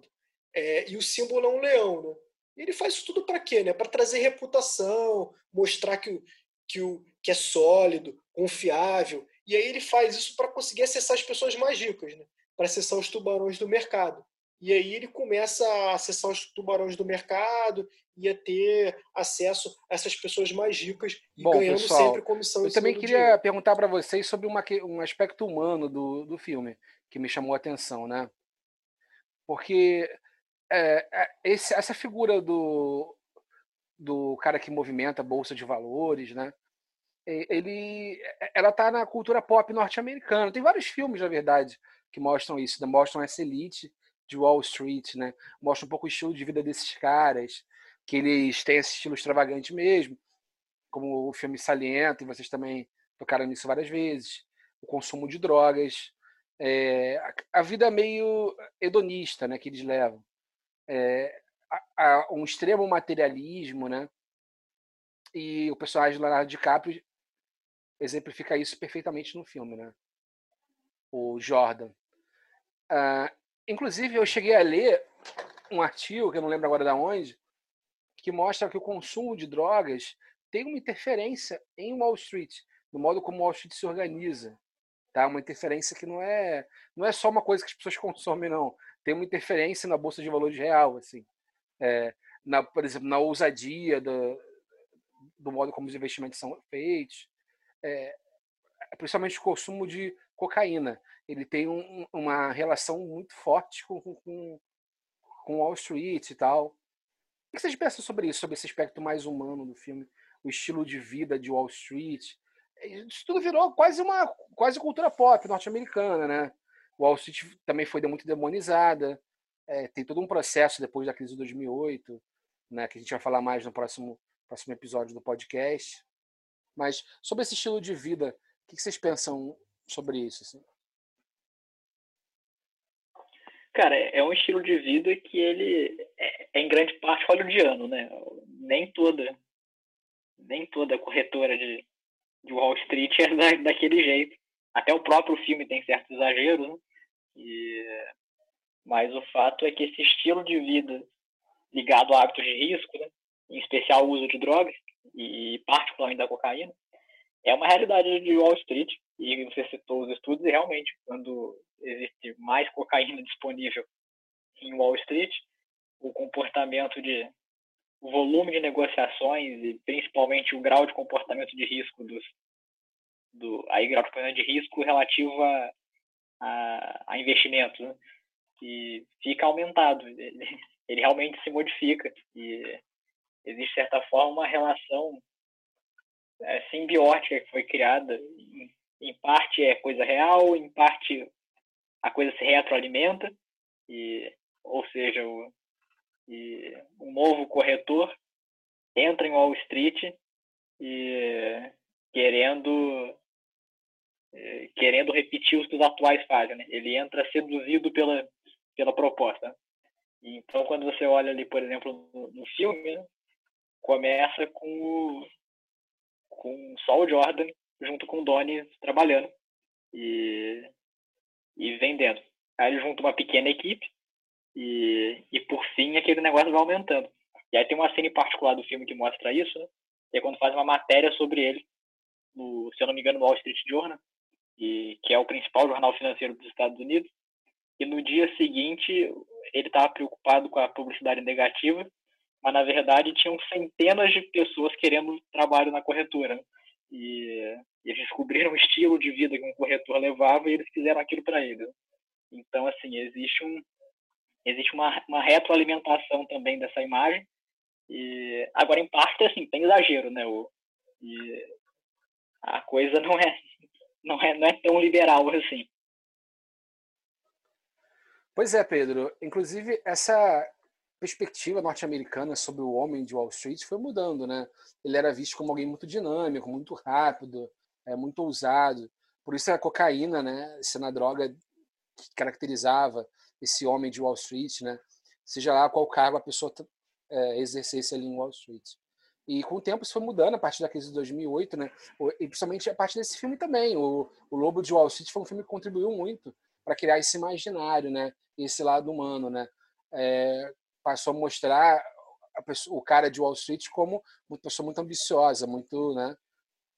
É, e o símbolo é um leão, né? Ele faz isso tudo para quê, né? Para trazer reputação, mostrar que, que, o, que é sólido, confiável. E aí ele faz isso para conseguir acessar as pessoas mais ricas, né? para acessar os tubarões do mercado. E aí ele começa a acessar os tubarões do mercado e a ter acesso a essas pessoas mais ricas e Bom, ganhando pessoal, sempre comissão. Eu também queria dinheiro. perguntar para vocês sobre uma, um aspecto humano do, do filme que me chamou a atenção, né? Porque é, é esse, essa figura do, do cara que movimenta a bolsa de valores, né? Ele, ela está na cultura pop norte-americana. Tem vários filmes, na verdade, que mostram isso, né? mostram essa elite de Wall Street, né? Mostra um pouco o estilo de vida desses caras, que eles têm esse estilo extravagante mesmo, como o filme salienta, e vocês também tocaram nisso várias vezes, o consumo de drogas, é, a, vida meio hedonista, né, que eles levam, é, a, a um extremo materialismo, né? E o personagem Leonardo DiCaprio exemplifica isso perfeitamente no filme, né? O Jordan. Uh, inclusive, eu cheguei a ler um artigo, que eu não lembro agora de onde, que mostra que o consumo de drogas tem uma interferência em Wall Street, no modo como Wall Street se organiza. Tá? Uma interferência que não é, não é só uma coisa que as pessoas consomem, não. Tem uma interferência na Bolsa de Valores real, assim. É, na, por exemplo, na ousadia do, do modo como os investimentos são feitos. É, principalmente o consumo de cocaína ele tem um, uma relação muito forte com, com, com Wall Street e tal. O que vocês pensam sobre isso, sobre esse aspecto mais humano do filme, o estilo de vida de Wall Street? Isso tudo virou quase uma quase cultura pop norte-americana, né? Wall Street também foi muito demonizada. É, tem todo um processo depois da crise de 2008, né, que a gente vai falar mais no próximo, próximo episódio do podcast. Mas sobre esse estilo de vida, o que vocês pensam sobre isso? Assim? Cara, é, é um estilo de vida que ele é, é em grande parte hollywoodiano, né? Nem toda, nem toda corretora de, de Wall Street é da, daquele jeito. Até o próprio filme tem certos exageros, né? E, mas o fato é que esse estilo de vida ligado a hábitos de risco, né? em especial o uso de drogas e particularmente da cocaína, é uma realidade de Wall Street. E você citou os estudos, e realmente, quando existe mais cocaína disponível em Wall Street, o comportamento de o volume de negociações e principalmente o grau de comportamento de risco dos do aí grau de comportamento de risco relativo a, a, a investimentos né? e fica aumentado. Ele, ele realmente se modifica. E existe de certa forma uma relação é, simbiótica que foi criada. Em, em parte é coisa real em parte a coisa se retroalimenta. E ou seja o e um novo corretor entra em Wall Street e querendo querendo repetir os que os atuais fazem né? ele entra seduzido pela pela proposta então quando você olha ali por exemplo no, no filme né? começa com o, com só o Jordan junto com o Donnie trabalhando e e vendendo. Aí ele junta uma pequena equipe e, e por fim aquele negócio vai aumentando. E aí tem uma cena em particular do filme que mostra isso, né? Que é quando faz uma matéria sobre ele, no, se eu não me engano, no Wall Street Journal, e, que é o principal jornal financeiro dos Estados Unidos. E no dia seguinte ele estava preocupado com a publicidade negativa, mas na verdade tinham centenas de pessoas querendo trabalho na corretora. Né? E, e eles descobriram o estilo de vida que um corretor levava e eles fizeram aquilo para eles. Então, assim, existe um existe uma, uma retroalimentação também dessa imagem. E agora, em parte, assim, tem exagero, né? O, e a coisa não é não é não é tão liberal assim. Pois é, Pedro. Inclusive, essa perspectiva norte-americana sobre o homem de Wall Street foi mudando, né? Ele era visto como alguém muito dinâmico, muito rápido, é, muito ousado. Por isso a cocaína, né, sendo a droga que caracterizava esse homem de Wall Street, né? Seja lá qual cargo a pessoa é, exercesse ali em Wall Street. E com o tempo isso foi mudando a partir da crise de 2008, né? E principalmente a partir desse filme também. O, o Lobo de Wall Street foi um filme que contribuiu muito para criar esse imaginário, né? Esse lado humano, né? É, passou a mostrar a pessoa, o cara de Wall Street como uma pessoa muito ambiciosa, muito né,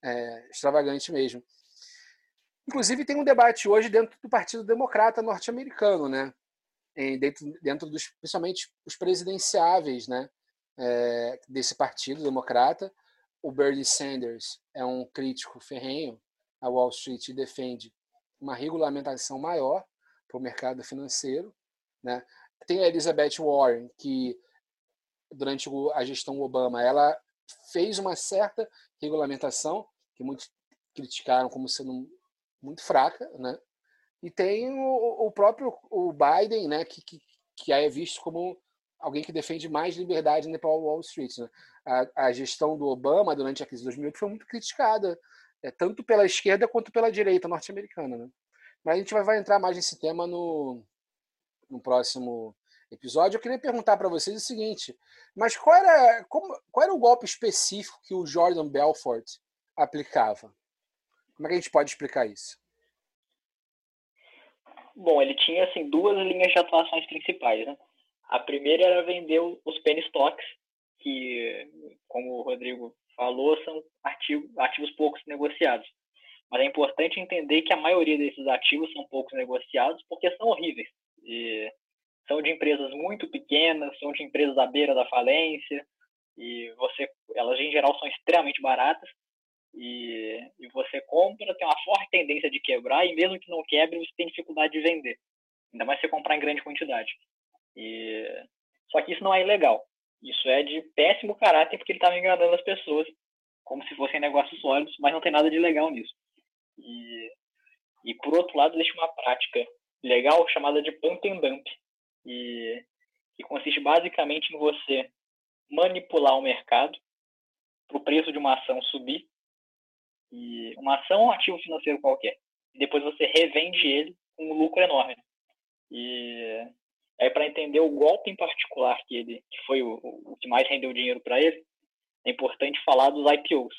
é, extravagante mesmo. Inclusive tem um debate hoje dentro do Partido Democrata norte-americano, né? dentro, dentro dos, principalmente os presidenciáveis, né? É, desse Partido Democrata. O Bernie Sanders é um crítico ferrenho a Wall Street e defende uma regulamentação maior para o mercado financeiro, né? Tem a Elizabeth Warren, que durante a gestão Obama, ela fez uma certa regulamentação, que muitos criticaram como sendo muito fraca, né? E tem o, o próprio o Biden, né, que, que, que é visto como alguém que defende mais liberdade na Wall Street. Né? A, a, gestão do Obama durante a crise de 2008 foi muito criticada, é, tanto pela esquerda quanto pela direita norte-americana. Né? Mas a gente vai, vai entrar mais nesse tema no, no próximo episódio, eu queria perguntar para vocês o seguinte: mas qual era, como, qual era o golpe específico que o Jordan Belfort aplicava? Como é que a gente pode explicar isso? Bom, ele tinha assim duas linhas de atuações principais. Né? A primeira era vender os penny stocks, que, como o Rodrigo falou, são ativos, ativos poucos negociados. Mas é importante entender que a maioria desses ativos são poucos negociados porque são horríveis. E são de empresas muito pequenas, são de empresas à beira da falência, e você, elas em geral são extremamente baratas, e, e você compra, tem uma forte tendência de quebrar, e mesmo que não quebre, você tem dificuldade de vender. Ainda mais se você comprar em grande quantidade. E, só que isso não é ilegal. Isso é de péssimo caráter porque ele estava enganando as pessoas como se fossem negócios sólidos, mas não tem nada de legal nisso. E, e por outro lado, existe uma prática legal chamada de pump and dump, e, que consiste basicamente em você manipular o mercado para o preço de uma ação subir, e uma ação ou um ativo financeiro qualquer, e depois você revende ele com um lucro enorme. E aí para entender o golpe em particular que ele que foi o, o que mais rendeu dinheiro para ele, é importante falar dos IPOs.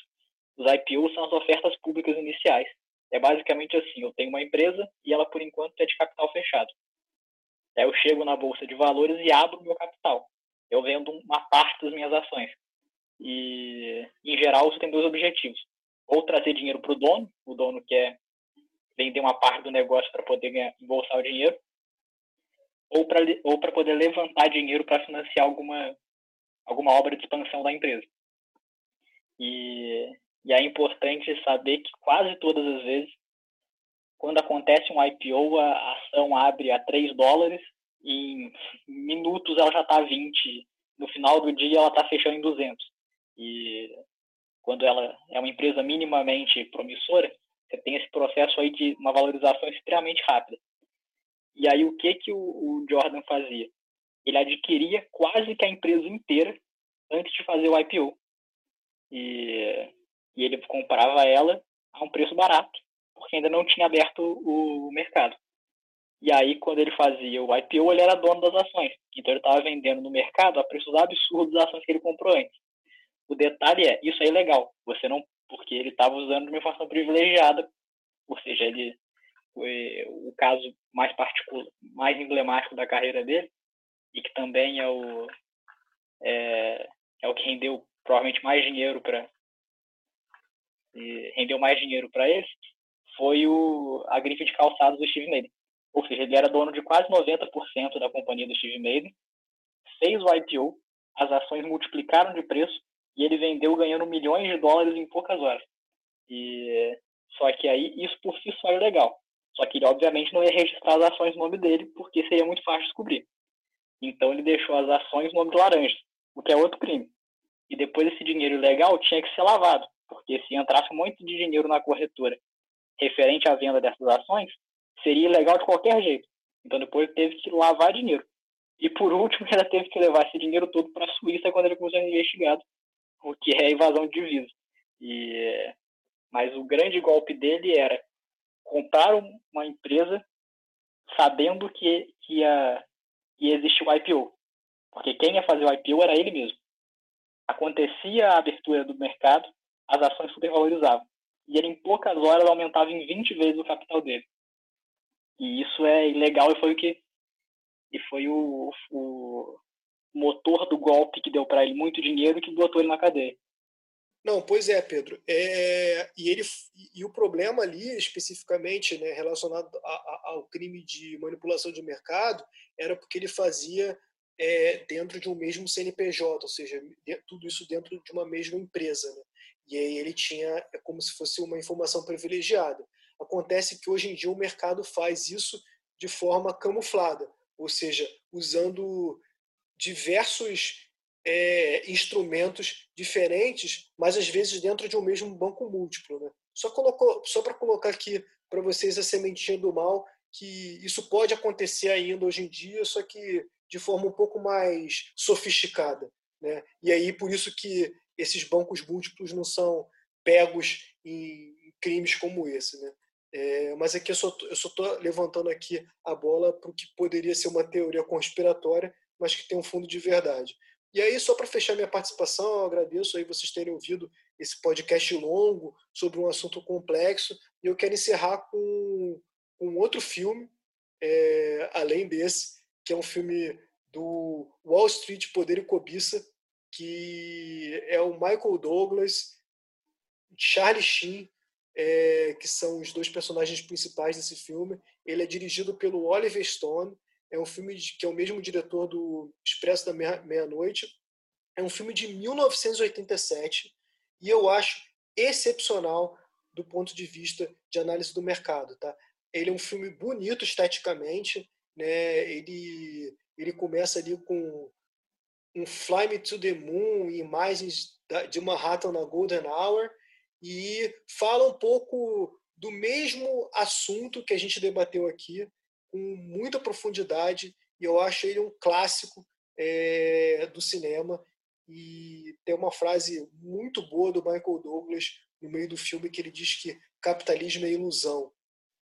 Os IPOs são as ofertas públicas iniciais. É basicamente assim, eu tenho uma empresa e ela por enquanto é de capital fechado. Aí eu chego na bolsa de valores e abro meu capital. Eu vendo uma parte das minhas ações. E em geral você tem dois objetivos: ou trazer dinheiro para o dono, o dono quer vender uma parte do negócio para poder ganhar, embolsar o dinheiro, ou para ou para poder levantar dinheiro para financiar alguma alguma obra de expansão da empresa. E, e é importante saber que quase todas as vezes, quando acontece um IPO, a ação abre a 3 dólares e em minutos ela já está a 20. No final do dia ela está fechando em 200. E quando ela é uma empresa minimamente promissora, você tem esse processo aí de uma valorização extremamente rápida. E aí o que que o, o Jordan fazia? Ele adquiria quase que a empresa inteira antes de fazer o IPO. E, e ele comprava ela a um preço barato, porque ainda não tinha aberto o, mercado. E aí, quando ele fazia o IPO, ele era dono das ações. Então, ele estava vendendo no mercado a preços absurdos das ações que ele comprou antes. O detalhe é, isso é ilegal. Você não, porque ele estava usando de uma informação privilegiada, ou seja, ele o caso mais particular, mais emblemático da carreira dele e que também é o é, é o que rendeu provavelmente mais dinheiro para rendeu mais dinheiro para eles foi o a grife de calçados do Steve Maiden. Ou seja, ele era dono de quase 90% da companhia do Steve Maiden, fez o IPO, as ações multiplicaram de preço e ele vendeu ganhando milhões de dólares em poucas horas. E só que aí isso por si só é legal. Só que ele obviamente não ia registrar as ações no nome dele porque seria muito fácil descobrir. Então ele deixou as ações no nome de laranja, o que é outro crime e depois esse dinheiro ilegal tinha que ser lavado, porque se entrasse muito de dinheiro na corretora referente à venda dessas ações, seria ilegal de qualquer jeito. Então depois teve que lavar dinheiro. E por último, ainda teve que levar esse dinheiro todo para a Suíça quando ele começou a ser investigado, o que é evasão de divisas. E mas o grande golpe dele era comprar uma empresa sabendo que, que ia, ia existir o IPO. Porque quem ia fazer o IPO era ele mesmo acontecia a abertura do mercado, as ações supervalorizavam. E ele, em poucas horas, aumentava em 20 vezes o capital dele. E isso é ilegal e foi o que e foi o, o motor do golpe que deu para ele muito dinheiro que botou ele na cadeia. Não, pois é, Pedro. É, e, ele, e o problema ali, especificamente né, relacionado a, a, ao crime de manipulação de mercado, era porque ele fazia é, dentro de um mesmo CNPJ, ou seja, tudo isso dentro de uma mesma empresa. Né? E aí ele tinha, é como se fosse uma informação privilegiada. Acontece que hoje em dia o mercado faz isso de forma camuflada, ou seja, usando diversos é, instrumentos diferentes, mas às vezes dentro de um mesmo banco múltiplo. Né? Só, só para colocar aqui para vocês a sementinha do mal, que isso pode acontecer ainda hoje em dia, só que de forma um pouco mais sofisticada. Né? E aí, por isso que esses bancos múltiplos não são pegos em crimes como esse. Né? É, mas aqui eu só estou levantando aqui a bola para o que poderia ser uma teoria conspiratória, mas que tem um fundo de verdade. E aí, só para fechar minha participação, eu agradeço aí vocês terem ouvido esse podcast longo sobre um assunto complexo. E eu quero encerrar com um outro filme, é, além desse, que é um filme do Wall Street Poder e Cobiça, que é o Michael Douglas, Charlie Sheen, é, que são os dois personagens principais desse filme. Ele é dirigido pelo Oliver Stone. É um filme de, que é o mesmo diretor do Expresso da Meia-Noite. É um filme de 1987 e eu acho excepcional do ponto de vista de análise do mercado. Tá? Ele é um filme bonito esteticamente, né? Ele ele começa ali com um Fly Me to the Moon, imagens de Manhattan na Golden Hour, e fala um pouco do mesmo assunto que a gente debateu aqui, com muita profundidade, e eu acho ele um clássico é, do cinema. E tem uma frase muito boa do Michael Douglas no meio do filme que ele diz que capitalismo é ilusão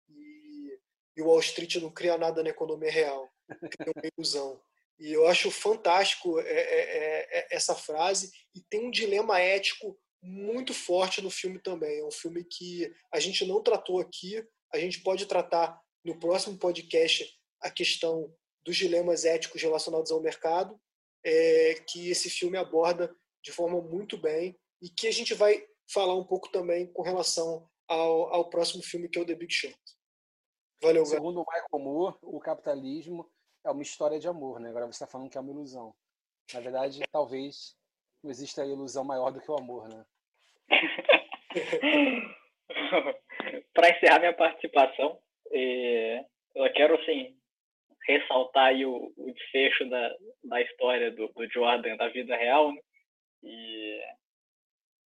e, e Wall Street não cria nada na economia real, cria uma ilusão. E eu acho fantástico é, é, é, essa frase e tem um dilema ético muito forte no filme também. É um filme que a gente não tratou aqui, a gente pode tratar no próximo podcast a questão dos dilemas éticos relacionados ao mercado, é, que esse filme aborda de forma muito bem e que a gente vai falar um pouco também com relação ao, ao próximo filme que é o The Big Short. Valeu, Segundo o Michael Moore, o capitalismo é uma história de amor, né? Agora você está falando que é uma ilusão. Na verdade, talvez não exista ilusão maior do que o amor, né? Para encerrar minha participação, eh, eu quero assim ressaltar o, o desfecho da, da história do, do Jordan da vida real, né? E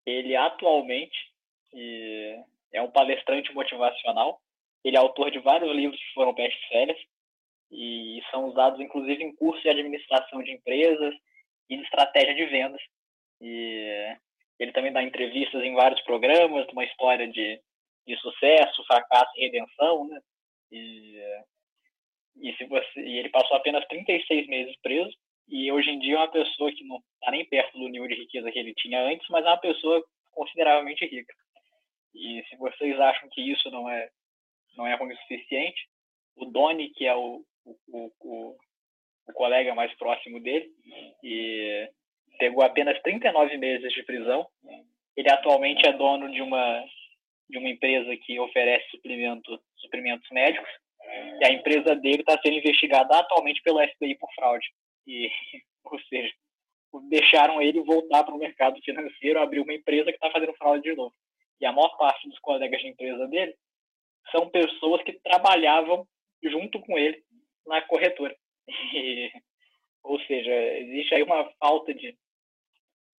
ele atualmente e é um palestrante motivacional. Ele é autor de vários livros que foram best-sellers e são usados inclusive em cursos de administração de empresas e de estratégia de vendas. E ele também dá entrevistas em vários programas, uma história de, de sucesso, fracasso e redenção, né? E, e, se você, e ele passou apenas 36 meses preso e hoje em dia é uma pessoa que não está nem perto do nível de riqueza que ele tinha antes, mas é uma pessoa consideravelmente rica. E se vocês acham que isso não é não é ruim o suficiente, o Doni, que é o, o, o, o colega mais próximo dele, e pegou apenas 39 meses de prisão. Ele atualmente é dono de uma de uma empresa que oferece suprimento, suprimentos médicos e a empresa dele está sendo investigada atualmente pelo FBI por fraude. E, ou seja, deixaram ele voltar para o mercado financeiro, abrir uma empresa que está fazendo fraude de novo. E a maior parte dos colegas de empresa dele são pessoas que trabalhavam junto com ele na corretora. E, ou seja, existe aí uma falta de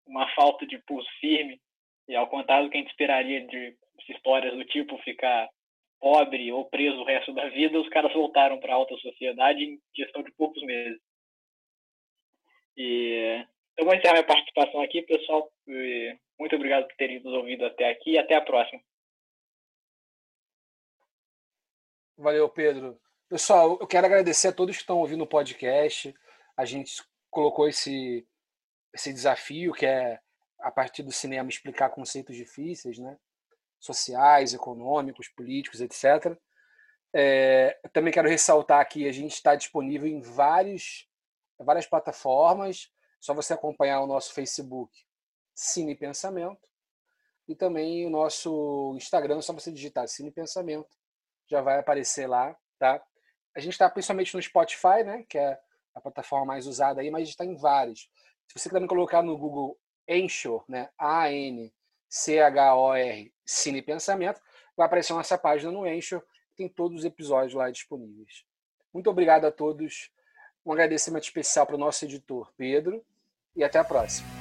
uma falta de pulso firme e ao contrário do que a gente esperaria de histórias do tipo ficar pobre ou preso o resto da vida, os caras voltaram para a alta sociedade em questão de poucos meses. E eu vou encerrar minha participação aqui, pessoal. Muito obrigado por terem nos ouvido até aqui e até a próxima. Valeu, Pedro. Pessoal, eu quero agradecer a todos que estão ouvindo o podcast. A gente colocou esse, esse desafio que é, a partir do cinema, explicar conceitos difíceis, né? Sociais, econômicos, políticos, etc. É, também quero ressaltar que a gente está disponível em vários, várias plataformas. Só você acompanhar o nosso Facebook, Cine Pensamento, e também o nosso Instagram, só você digitar Cine Pensamento, já vai aparecer lá, tá? A gente está principalmente no Spotify, né, que é a plataforma mais usada aí, mas a gente está em vários. Se você também colocar no Google Anchor, né, A-N C-H-O-R, Cine Pensamento, vai aparecer nossa página no Anchor, tem todos os episódios lá disponíveis. Muito obrigado a todos, um agradecimento especial para o nosso editor, Pedro, e até a próxima.